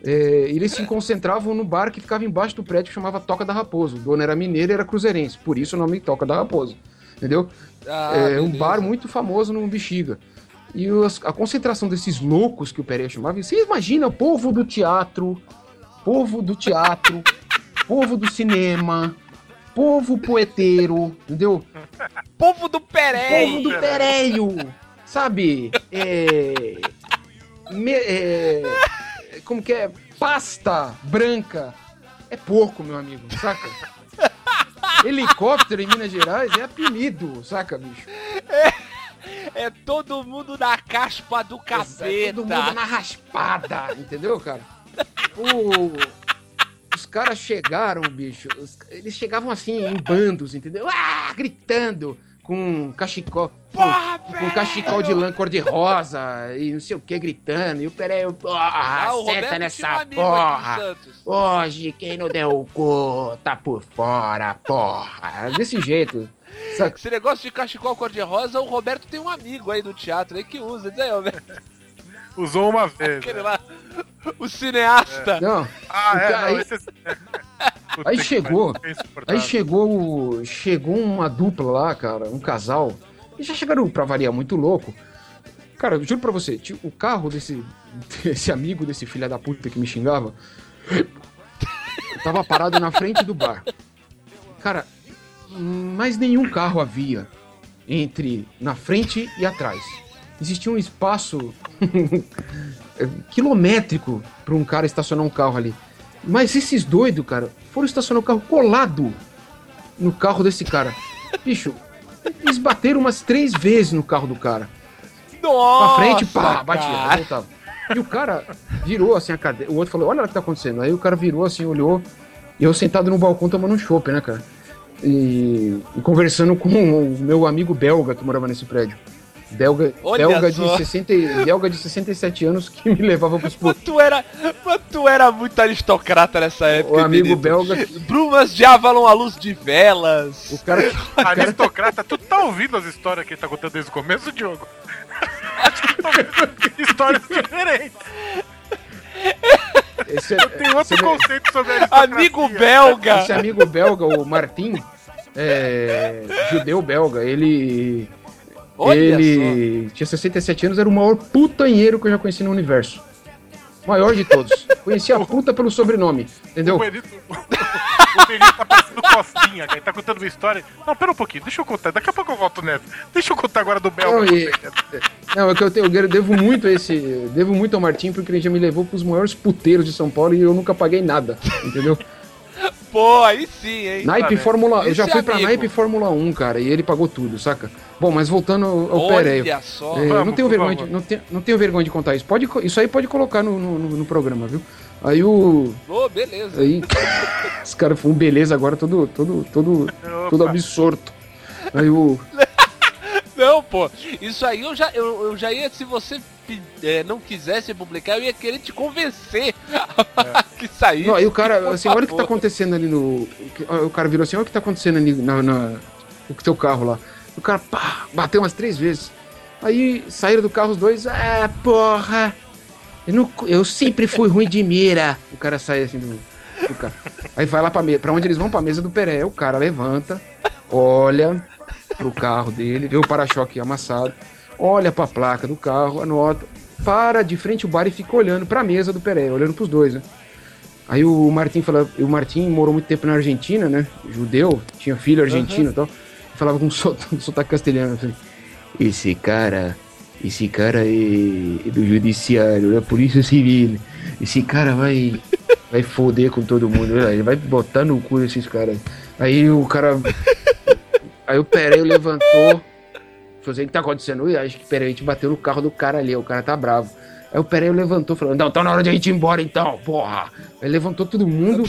é, eles se concentravam no bar que ficava embaixo do prédio que chamava Toca da Raposo. O dono era mineiro e era cruzeirense, por isso o nome Toca da Raposo. Entendeu? Ah, é um beleza. bar muito famoso no Bexiga. E os- a concentração desses loucos que o Pereira chamava, você imagina o povo do teatro, povo do teatro, povo do cinema, povo poeteiro, entendeu? Povo do Pereira. Povo do Pereio, sabe? É, me- é, como que é? Pasta branca. É pouco, meu amigo, saca? Helicóptero em Minas Gerais é apelido, saca, bicho? É todo mundo na caspa do capeta. Todo mundo na raspada, entendeu, cara? O- Os caras chegaram, bicho. os- Eles chegavam assim, em bandos, entendeu? Ah, gritando, com cachecol. Porra, com, com cachecol de lã cor-de-rosa e não sei o que, gritando. E o Pereira, porra, Ah, um nessa porra. Hoje, quem não deu o cu, tá por fora, porra. Desse jeito. Saca? Esse negócio de cachecol cor-de-rosa, o Roberto tem um amigo aí do teatro aí que usa. Aí, Roberto. Usou uma vez. Aquele lá. O cineasta. Não. Ah, é, não, aí- esse é... Aí chegou, é aí chegou, chegou uma dupla lá, cara, um casal. E já chegaram pra variar muito louco. Cara, eu juro pra você, o carro desse, desse amigo desse filho da puta que me xingava tava parado na frente do bar. Cara, mais nenhum carro havia entre na frente e atrás. Existia um espaço quilométrico para um cara estacionar um carro ali. Mas esses doidos, cara, foram estacionar o carro colado no carro desse cara. Bicho, eles bateram umas três vezes no carro do cara. Nossa, Pra frente, pá, batia, voltava. E o cara virou assim a cadeira. O outro falou: Olha o que tá acontecendo. Aí o cara virou assim, olhou. E eu sentado no balcão tomando um chopp, né, cara? E, e conversando com o meu amigo belga que morava nesse prédio. Belga, Olha belga, de só. 60, e- belga de 67 anos que me levava pros Mas tu era, mas tu era muito aristocrata nessa época. O amigo Benito. belga. Brumas de Avalon à luz de velas. O cara que. Aristocrata, tu tá ouvindo as histórias que ele tá contando desde o começo, Diogo? Acho que tá ouvindo histórias diferentes. Esse, Tem outro esse- conceito sobre aristocracia. Amigo belga. Esse amigo belga, o Martim, é, judeu belga, ele. Olha ele tinha 67 anos, era o maior putanheiro que eu já conheci no universo. Maior de todos. Conhecia a puta pelo sobrenome, entendeu? O Benito, o tá parecendo costinha, cara. Ele tá contando uma história. Não, pera um pouquinho, deixa eu contar. Daqui a pouco eu volto nessa. Deixa eu contar agora do Belga. Não, e- Não, é que eu, tenho, eu devo muito a esse. Devo muito ao Martim, porque ele já me levou pros maiores puteiros de São Paulo e eu nunca paguei nada, entendeu? Pô, aí sim, hein? Naipe Tá Fórmula. Eu já fui pra amigo. Naipe Fórmula 1, cara, e ele pagou tudo, saca? Bom, mas voltando ao, Olha Pereio. só. É, Vamos, não tenho vergonha de, não, tenho, não tenho vergonha de contar isso. Pode, isso aí pode colocar no, no, no- programa, viu? Aí o. Ô, beleza. Aí. Esse cara foi um beleza agora, todo, todo, todo, todo absorto. Aí o. Não, pô. Isso aí eu já, eu, eu já ia, se você é, não quisesse publicar, eu ia querer te convencer que saísse. Não, aí o cara, assim, olha o que tá acontecendo ali no. O cara virou assim, olha o que tá acontecendo ali na, na, no teu carro lá. O cara, pá, bateu umas três vezes. Aí saíram do carro os dois, ah, porra! Eu, não- eu sempre fui ruim de mira. O cara sai assim do, do carro. Aí vai lá pra, me, pra onde eles vão? Pra mesa do Peré. O cara levanta, olha pro carro dele, vê o para-choque amassado, olha pra placa do carro, anota. para de frente ao bar e fica olhando pra mesa do Pereira, olhando pros dois, né? Aí o Martim fala, o Martim morou muito tempo na Argentina, né? Judeu, tinha filho argentino e tal. Falava com um sot- sotaque castelhano. Assim, esse cara, esse cara é, é do judiciário, da polícia civil. Esse cara vai, vai foder com todo mundo, ele vai botar no cu esses caras. Aí o cara, aí o Pereira levantou, falou assim, o que tá acontecendo? Ui, acho que Pereira, a gente bateu no carro do cara ali, o cara tá bravo. Aí o Pereira levantou, falou, não, tá na hora de a gente ir embora então, porra. Aí levantou todo mundo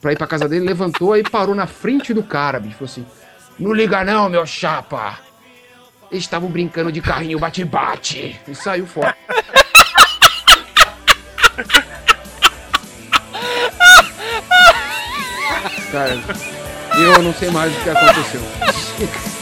pra ir pra casa dele, levantou, aí parou na frente do cara, bicho, falou assim, não liga não, meu chapa. Eles estavam brincando de carrinho bate-bate. E saiu fora. Cara, eu não sei mais o que aconteceu.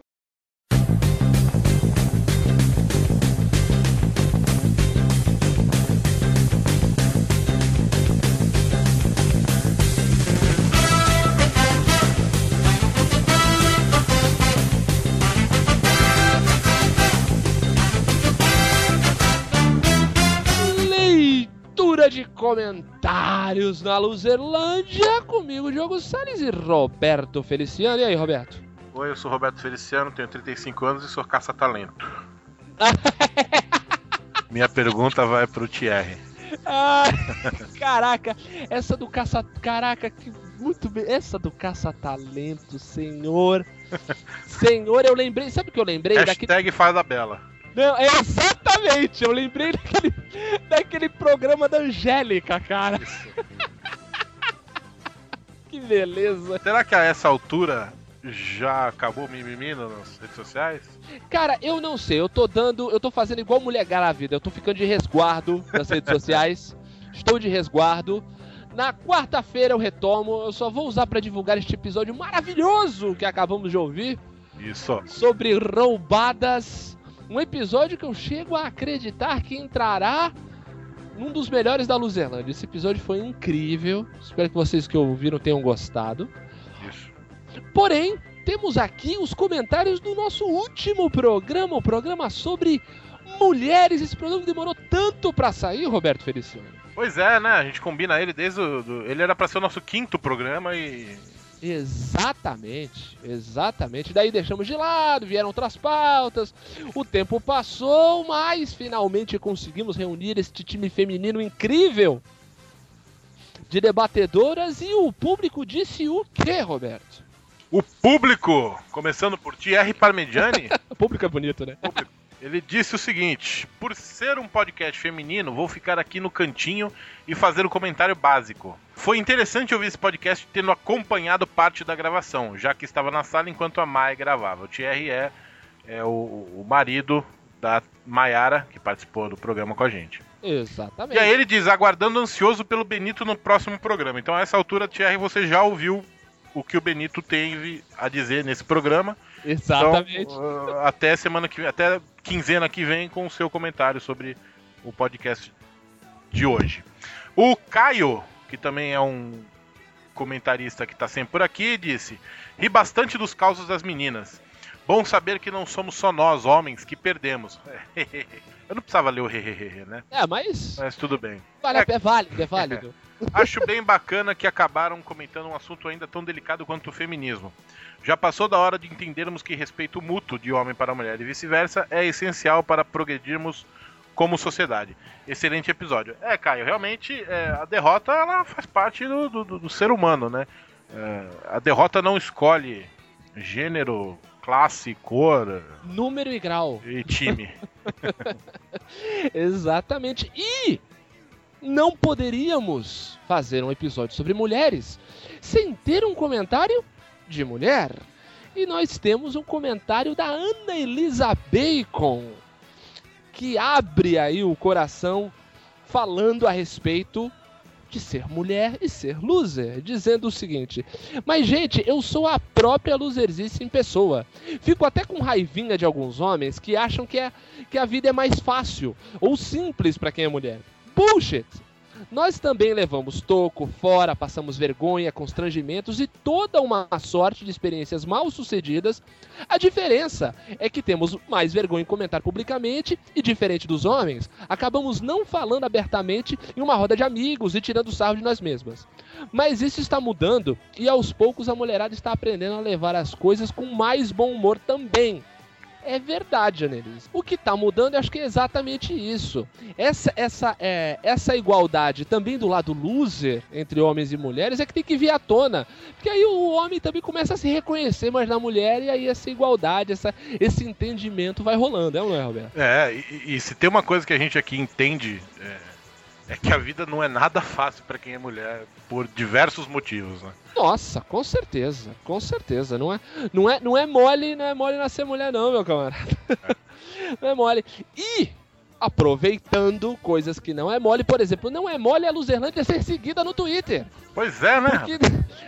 De comentários na Luzerlândia, comigo, Diogo Salles e Roberto Feliciano. E aí, Roberto? Oi, eu sou Roberto Feliciano, tenho 35 anos e sou caça-talento. Minha pergunta vai pro Thierry. Ah, caraca, essa do caça. Caraca, que muito bem. Essa do caça-talento, senhor. Senhor, eu lembrei. Sabe o que eu lembrei? Daquele... Hashtag faz a bela. Não, é exatamente, eu lembrei daquele, daquele programa da Angélica, cara. que beleza. Será que a essa altura já acabou o mimimi nas redes sociais? Cara, eu não sei, eu tô dando. Eu tô fazendo igual mulher grávida, eu tô ficando de resguardo nas redes sociais. Estou de resguardo. Na quarta-feira eu retomo, eu só vou usar pra divulgar este episódio maravilhoso que acabamos de ouvir Isso. sobre roubadas. Um episódio que eu chego a acreditar que entrará num dos melhores da Luzerlândia. Esse episódio foi incrível. Espero que vocês que ouviram tenham gostado. Isso. Porém, temos aqui os comentários do nosso último programa, o programa sobre mulheres. Esse programa demorou tanto pra sair, Roberto Feliciano. Pois é, né? A gente combina ele desde o. do- Ele era pra ser o nosso quinto programa e. Exatamente, exatamente. Daí deixamos de lado, vieram outras pautas, o tempo passou, mas finalmente conseguimos reunir este time feminino incrível de debatedoras e o público disse o quê, Roberto? O público, começando por Thierry Parmigiani, O público é bonito, né? Ele disse o seguinte: Por ser um podcast feminino, vou ficar aqui no cantinho e fazer o comentário básico. Foi interessante ouvir esse podcast tendo acompanhado parte da gravação, já que estava na sala enquanto a Mai gravava. O Thierry é, é o, o marido da Maiara, que participou do programa com a gente. Exatamente. E aí ele diz, aguardando ansioso pelo Benito no próximo programa. Então, a essa altura, Thierry, você já ouviu o que o Benito teve a dizer nesse programa. Exatamente. Então, uh, até semana que vem, até quinzena que vem com o seu comentário sobre o podcast de hoje. O Caio, que também é um comentarista que está sempre por aqui, disse: Ri bastante dos causos das meninas. Bom saber que não somos só nós, homens, que perdemos. Eu não precisava ler o hehehe, né? É, mas Mas tudo bem. vale pena, é válido, é válido. Acho bem bacana que acabaram comentando um assunto ainda tão delicado quanto o feminismo. Já passou da hora de entendermos que respeito mútuo de homem para mulher e vice-versa é essencial para progredirmos como sociedade. Excelente episódio. É, Caio, realmente é, a derrota ela faz parte do, do- do ser humano, né? É, a derrota não escolhe gênero, classe, cor Número e grau. e time. Exatamente. E não poderíamos fazer um episódio sobre mulheres sem ter um comentário de mulher. E nós temos um comentário da Ana Elisa Bacon, que abre aí o coração falando a respeito de ser mulher e ser loser, dizendo o seguinte: Mas, gente, eu sou a própria loserzice em pessoa. Fico até com raivinha de alguns homens que acham que, é, que a vida é mais fácil ou simples para quem é mulher. Bullshit! Nós também levamos toco, fora, passamos vergonha, constrangimentos e toda uma sorte de experiências mal sucedidas. A diferença é que temos mais vergonha em comentar publicamente e, diferente dos homens, acabamos não falando abertamente em uma roda de amigos e tirando sarro de nós mesmas. Mas isso está mudando e aos poucos a mulherada está aprendendo a levar as coisas com mais bom humor também é verdade, Annelise. O que está mudando, acho que é exatamente isso. Essa, essa, é, essa igualdade também do lado loser entre homens e mulheres é que tem que vir à tona. Porque aí o homem também começa a se reconhecer mais na mulher e aí essa igualdade, essa, esse entendimento vai rolando, é ou não é, Roberto? É, e, e se tem uma coisa que a gente aqui entende. É é que a vida não é nada fácil para quem é mulher por diversos motivos, né? Nossa, com certeza, com certeza. Não é, não é, não é mole, não é mole nascer mulher não, meu camarada. É. não é mole. E aproveitando coisas que não é mole. Por exemplo, não é mole a Luzerlândia ser seguida no Twitter. Pois é, né? Porque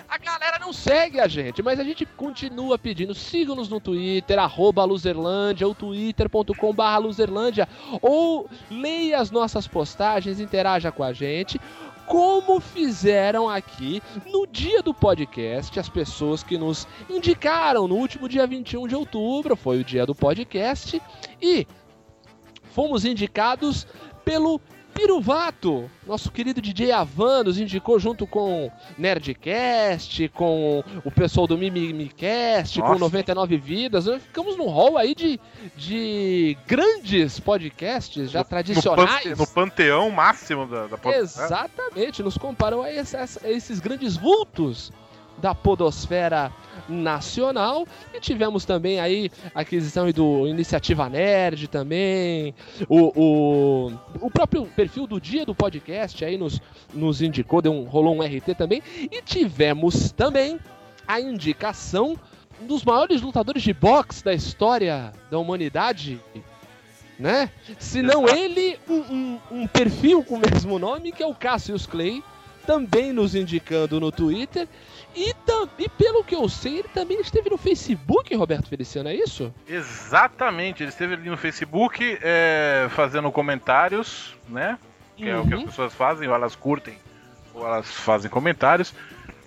a galera não segue a gente, mas a gente continua pedindo. Sigam-nos no Twitter, arroba Luzerlândia, ou twitter.com Luzerlândia, ou leia as nossas postagens, interaja com a gente como fizeram aqui no dia do podcast, as pessoas que nos indicaram no último dia 21 de outubro, foi o dia do podcast, e fomos indicados pelo Piruvato, nosso querido DJ Avan nos indicou junto com Nerdcast, com o pessoal do Mimimicast, com 99 Vidas. Nós ficamos num hall aí de, de grandes podcasts já no, tradicionais. No, panteão máximo da, da Exatamente, nos comparam a esses, a esses grandes vultos da podosfera nacional e tivemos também aí a aquisição do Iniciativa Nerd também, o, o, o próprio perfil do dia do podcast aí nos, nos indicou, deu um, rolou um RT também e tivemos também a indicação dos maiores lutadores de boxe da história da humanidade, né? Se não ele, um, um, um, perfil com o mesmo nome, que é o Cassius Clay, também nos indicando no Twitter. E, e pelo que eu sei, ele também esteve no Facebook, Roberto Feliciano, é isso? Exatamente, ele esteve ali no Facebook é, fazendo comentários, né? Que uhum. é o que as uhum. pessoas fazem, ou elas curtem, ou elas fazem comentários.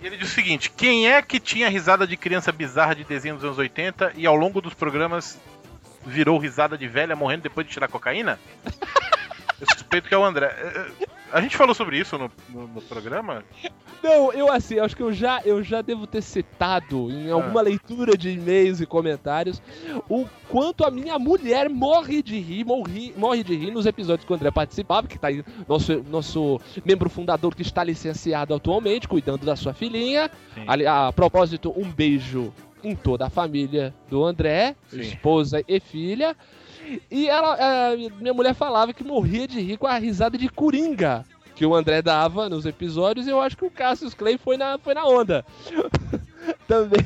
E ele diz o seguinte: quem é que tinha risada de criança bizarra de desenho dos anos 80 e ao longo dos programas virou risada de velha morrendo depois de tirar cocaína? Eu suspeito que é o André. É, é, a gente falou sobre isso no, no, no, programa? Não, eu assim, acho que eu já, eu já devo ter citado em alguma ah. leitura de e-mails e comentários o quanto a minha mulher morre de rir, morre, morre de rir nos episódios que o André participava, que tá aí nosso, nosso membro fundador que está licenciado atualmente, cuidando da sua filhinha. A, a, propósito, um beijo em toda a família do André, Sim. esposa e filha. E ela, é, minha mulher falava que morria de rir com a risada de coringa que o André dava nos episódios. E eu acho que o Cassius Clay foi na, foi na onda. também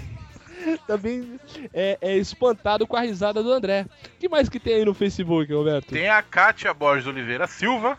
também é, é, espantado com a risada do André. O que mais que tem aí no Facebook, Roberto? Tem a Kátia Borges Oliveira Silva,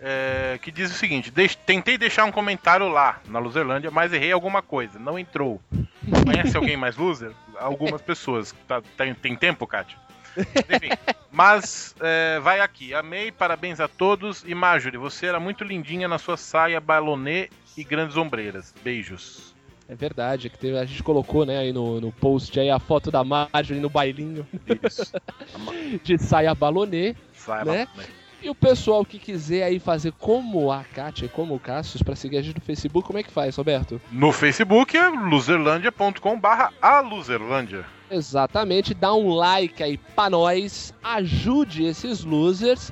é, que diz o seguinte: tentei deixar um comentário lá na Luzerlândia, mas errei alguma coisa, não entrou. Conhece alguém mais loser? Algumas pessoas. Tá, tem, tem tempo, Kátia? Enfim, mas é, vai aqui. Amei, parabéns a todos. E Marjorie, você era muito lindinha na sua saia balonê e grandes ombreiras. Beijos. É verdade, que teve, a gente colocou né, aí no, no post aí a foto da Marjorie no bailinho. Isso. de saia balonê. Saia né? balonê. E o pessoal que quiser aí fazer como a Kátia, como o Cassius, para seguir a gente no Facebook, como é que faz, Roberto? No Facebook é luzerlandia.com barra a Luzerlândia. Exatamente, dá um like aí pra nós, ajude esses losers.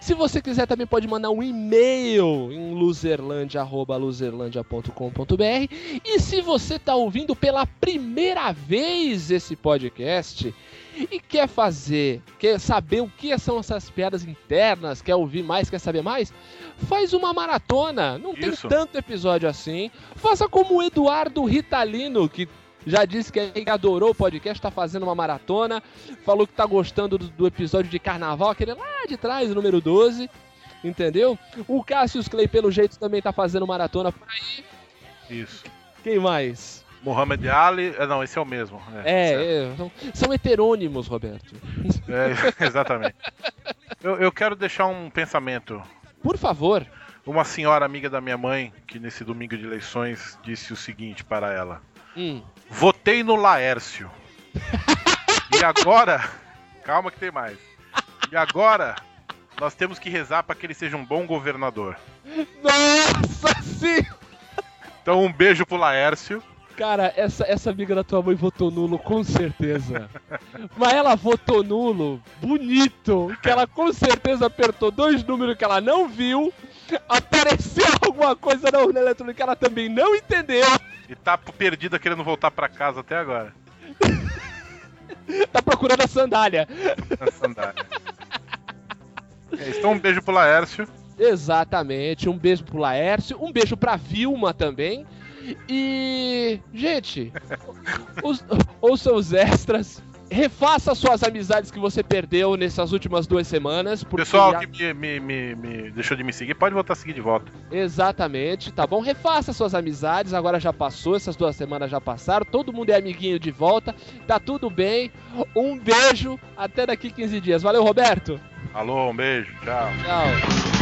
Se você quiser também pode mandar um e-mail em loserlandia.loserlandia.com.br. E se você está ouvindo pela primeira vez esse podcast, e quer fazer, quer saber o que são essas piadas internas, quer ouvir mais, quer saber mais, faz uma maratona. Não tem Isso. tanto episódio assim. Faça como o Eduardo Ritalino, que já disse que adorou o podcast, tá fazendo uma maratona. Falou que tá gostando do, do episódio de carnaval, aquele lá de trás, número 12. Entendeu? O Cassius Clay, pelo jeito, também tá fazendo maratona por aí. Isso. Quem mais? Muhammad Ali. é, Não, esse é o mesmo. É. É, é, são, são heterônimos, Roberto. É, exatamente. Eu, eu quero deixar um pensamento. Por favor. Uma senhora amiga da minha mãe, que nesse domingo de eleições disse o seguinte para ela: Hum. Votei no Laércio. e agora. Calma que tem mais. E agora. Nós temos que rezar para que ele seja um bom governador. Nossa sim! Então, um beijo pro Laércio. Cara, essa, essa amiga da tua mãe votou nulo, com certeza. Mas ela votou nulo, bonito, que ela com certeza apertou dois números que ela não viu, apareceu alguma coisa na urna eletrônica que ela também não entendeu. E tá perdida querendo voltar para casa até agora. Tá procurando a sandália. Na sandália. É, então, um beijo pro Laércio. Exatamente, um beijo pro Laércio, um beijo pra Vilma também. E. Gente, os, ouçam os extras. Refaça suas amizades que você perdeu nessas últimas duas semanas. Pessoal já- que me, me- me- me deixou de me seguir, pode voltar a seguir de volta. Exatamente, tá bom? Refaça suas amizades, agora já passou, essas duas semanas já passaram, todo mundo é amiguinho de volta, tá tudo bem. Um beijo, até daqui 15 dias. Valeu, Roberto. Alô, um beijo, tchau. Tchau.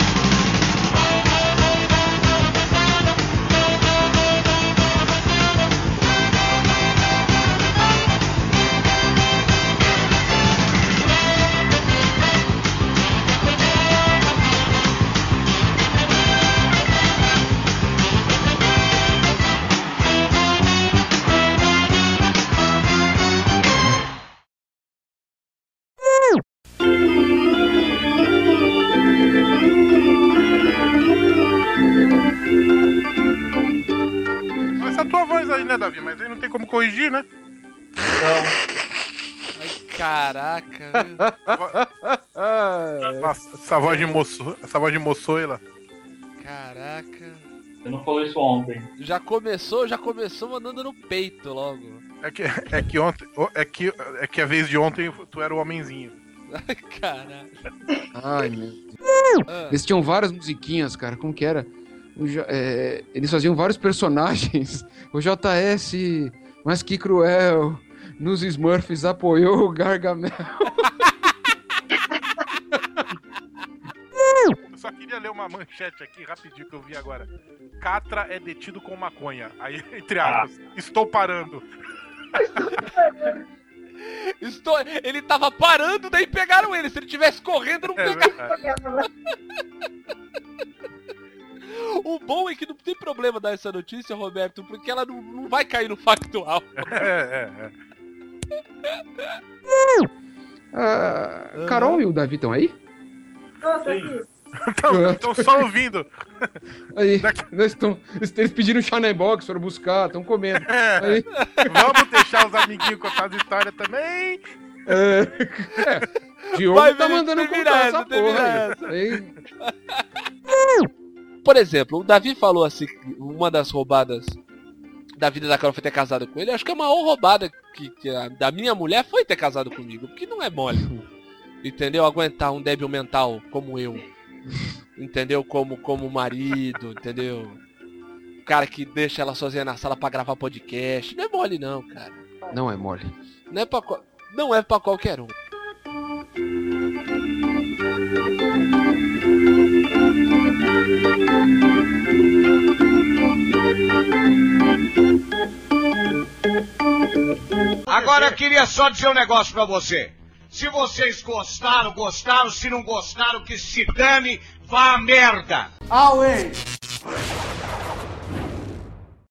Nossa, essa voz de moço, essa voz de moçoila. Caraca. Você não falou isso ontem. Já começou, já começou mandando no peito logo. É que, é que ontem, é que, é que a vez de ontem tu era o homenzinho. Caraca. Ai, meu Deus. Ah. Eles tinham várias musiquinhas, cara. Como que era? É, eles faziam vários personagens. O JS, mas que cruel. Nos Smurfs apoiou o Gargamel. Eu só queria ler uma manchete aqui rapidinho que eu vi agora. Catra é detido com maconha. Aí, entre aspas, estou parando. Estou... Ele tava parando, daí pegaram ele. Se ele tivesse correndo, não É pegaram. verdade. O bom é que não tem problema dar essa notícia, Roberto, porque ela não, não vai cair no factual. É, é, é. Ah, Carol e o Davi estão aí? Nossa, aqui. Estão só ouvindo. Aí, eles, estão, eles pediram chá box, foram buscar, estão comendo. É. Aí, Vamos deixar os amiguinhos contar as histórias também. é, é, Diogo Vai, tá mandando contar essa, porra. Aí, Por exemplo, o Davi falou assim, que uma das roubadas da vida da Carol foi ter casado com ele. Acho que a maior roubada que, que a- da minha mulher foi ter casado comigo, porque não é mole. Entendeu? Aguentar um débil mental como eu. Entendeu? Como como marido, entendeu? O cara que deixa ela sozinha na sala pra gravar podcast. Não é mole não, cara. não é mole. Não é pra, qual- não é pra qualquer um. Agora eu queria só dizer um negócio pra você. Se vocês gostaram, gostaram. Se não gostaram, que se dane, vá a merda. Away!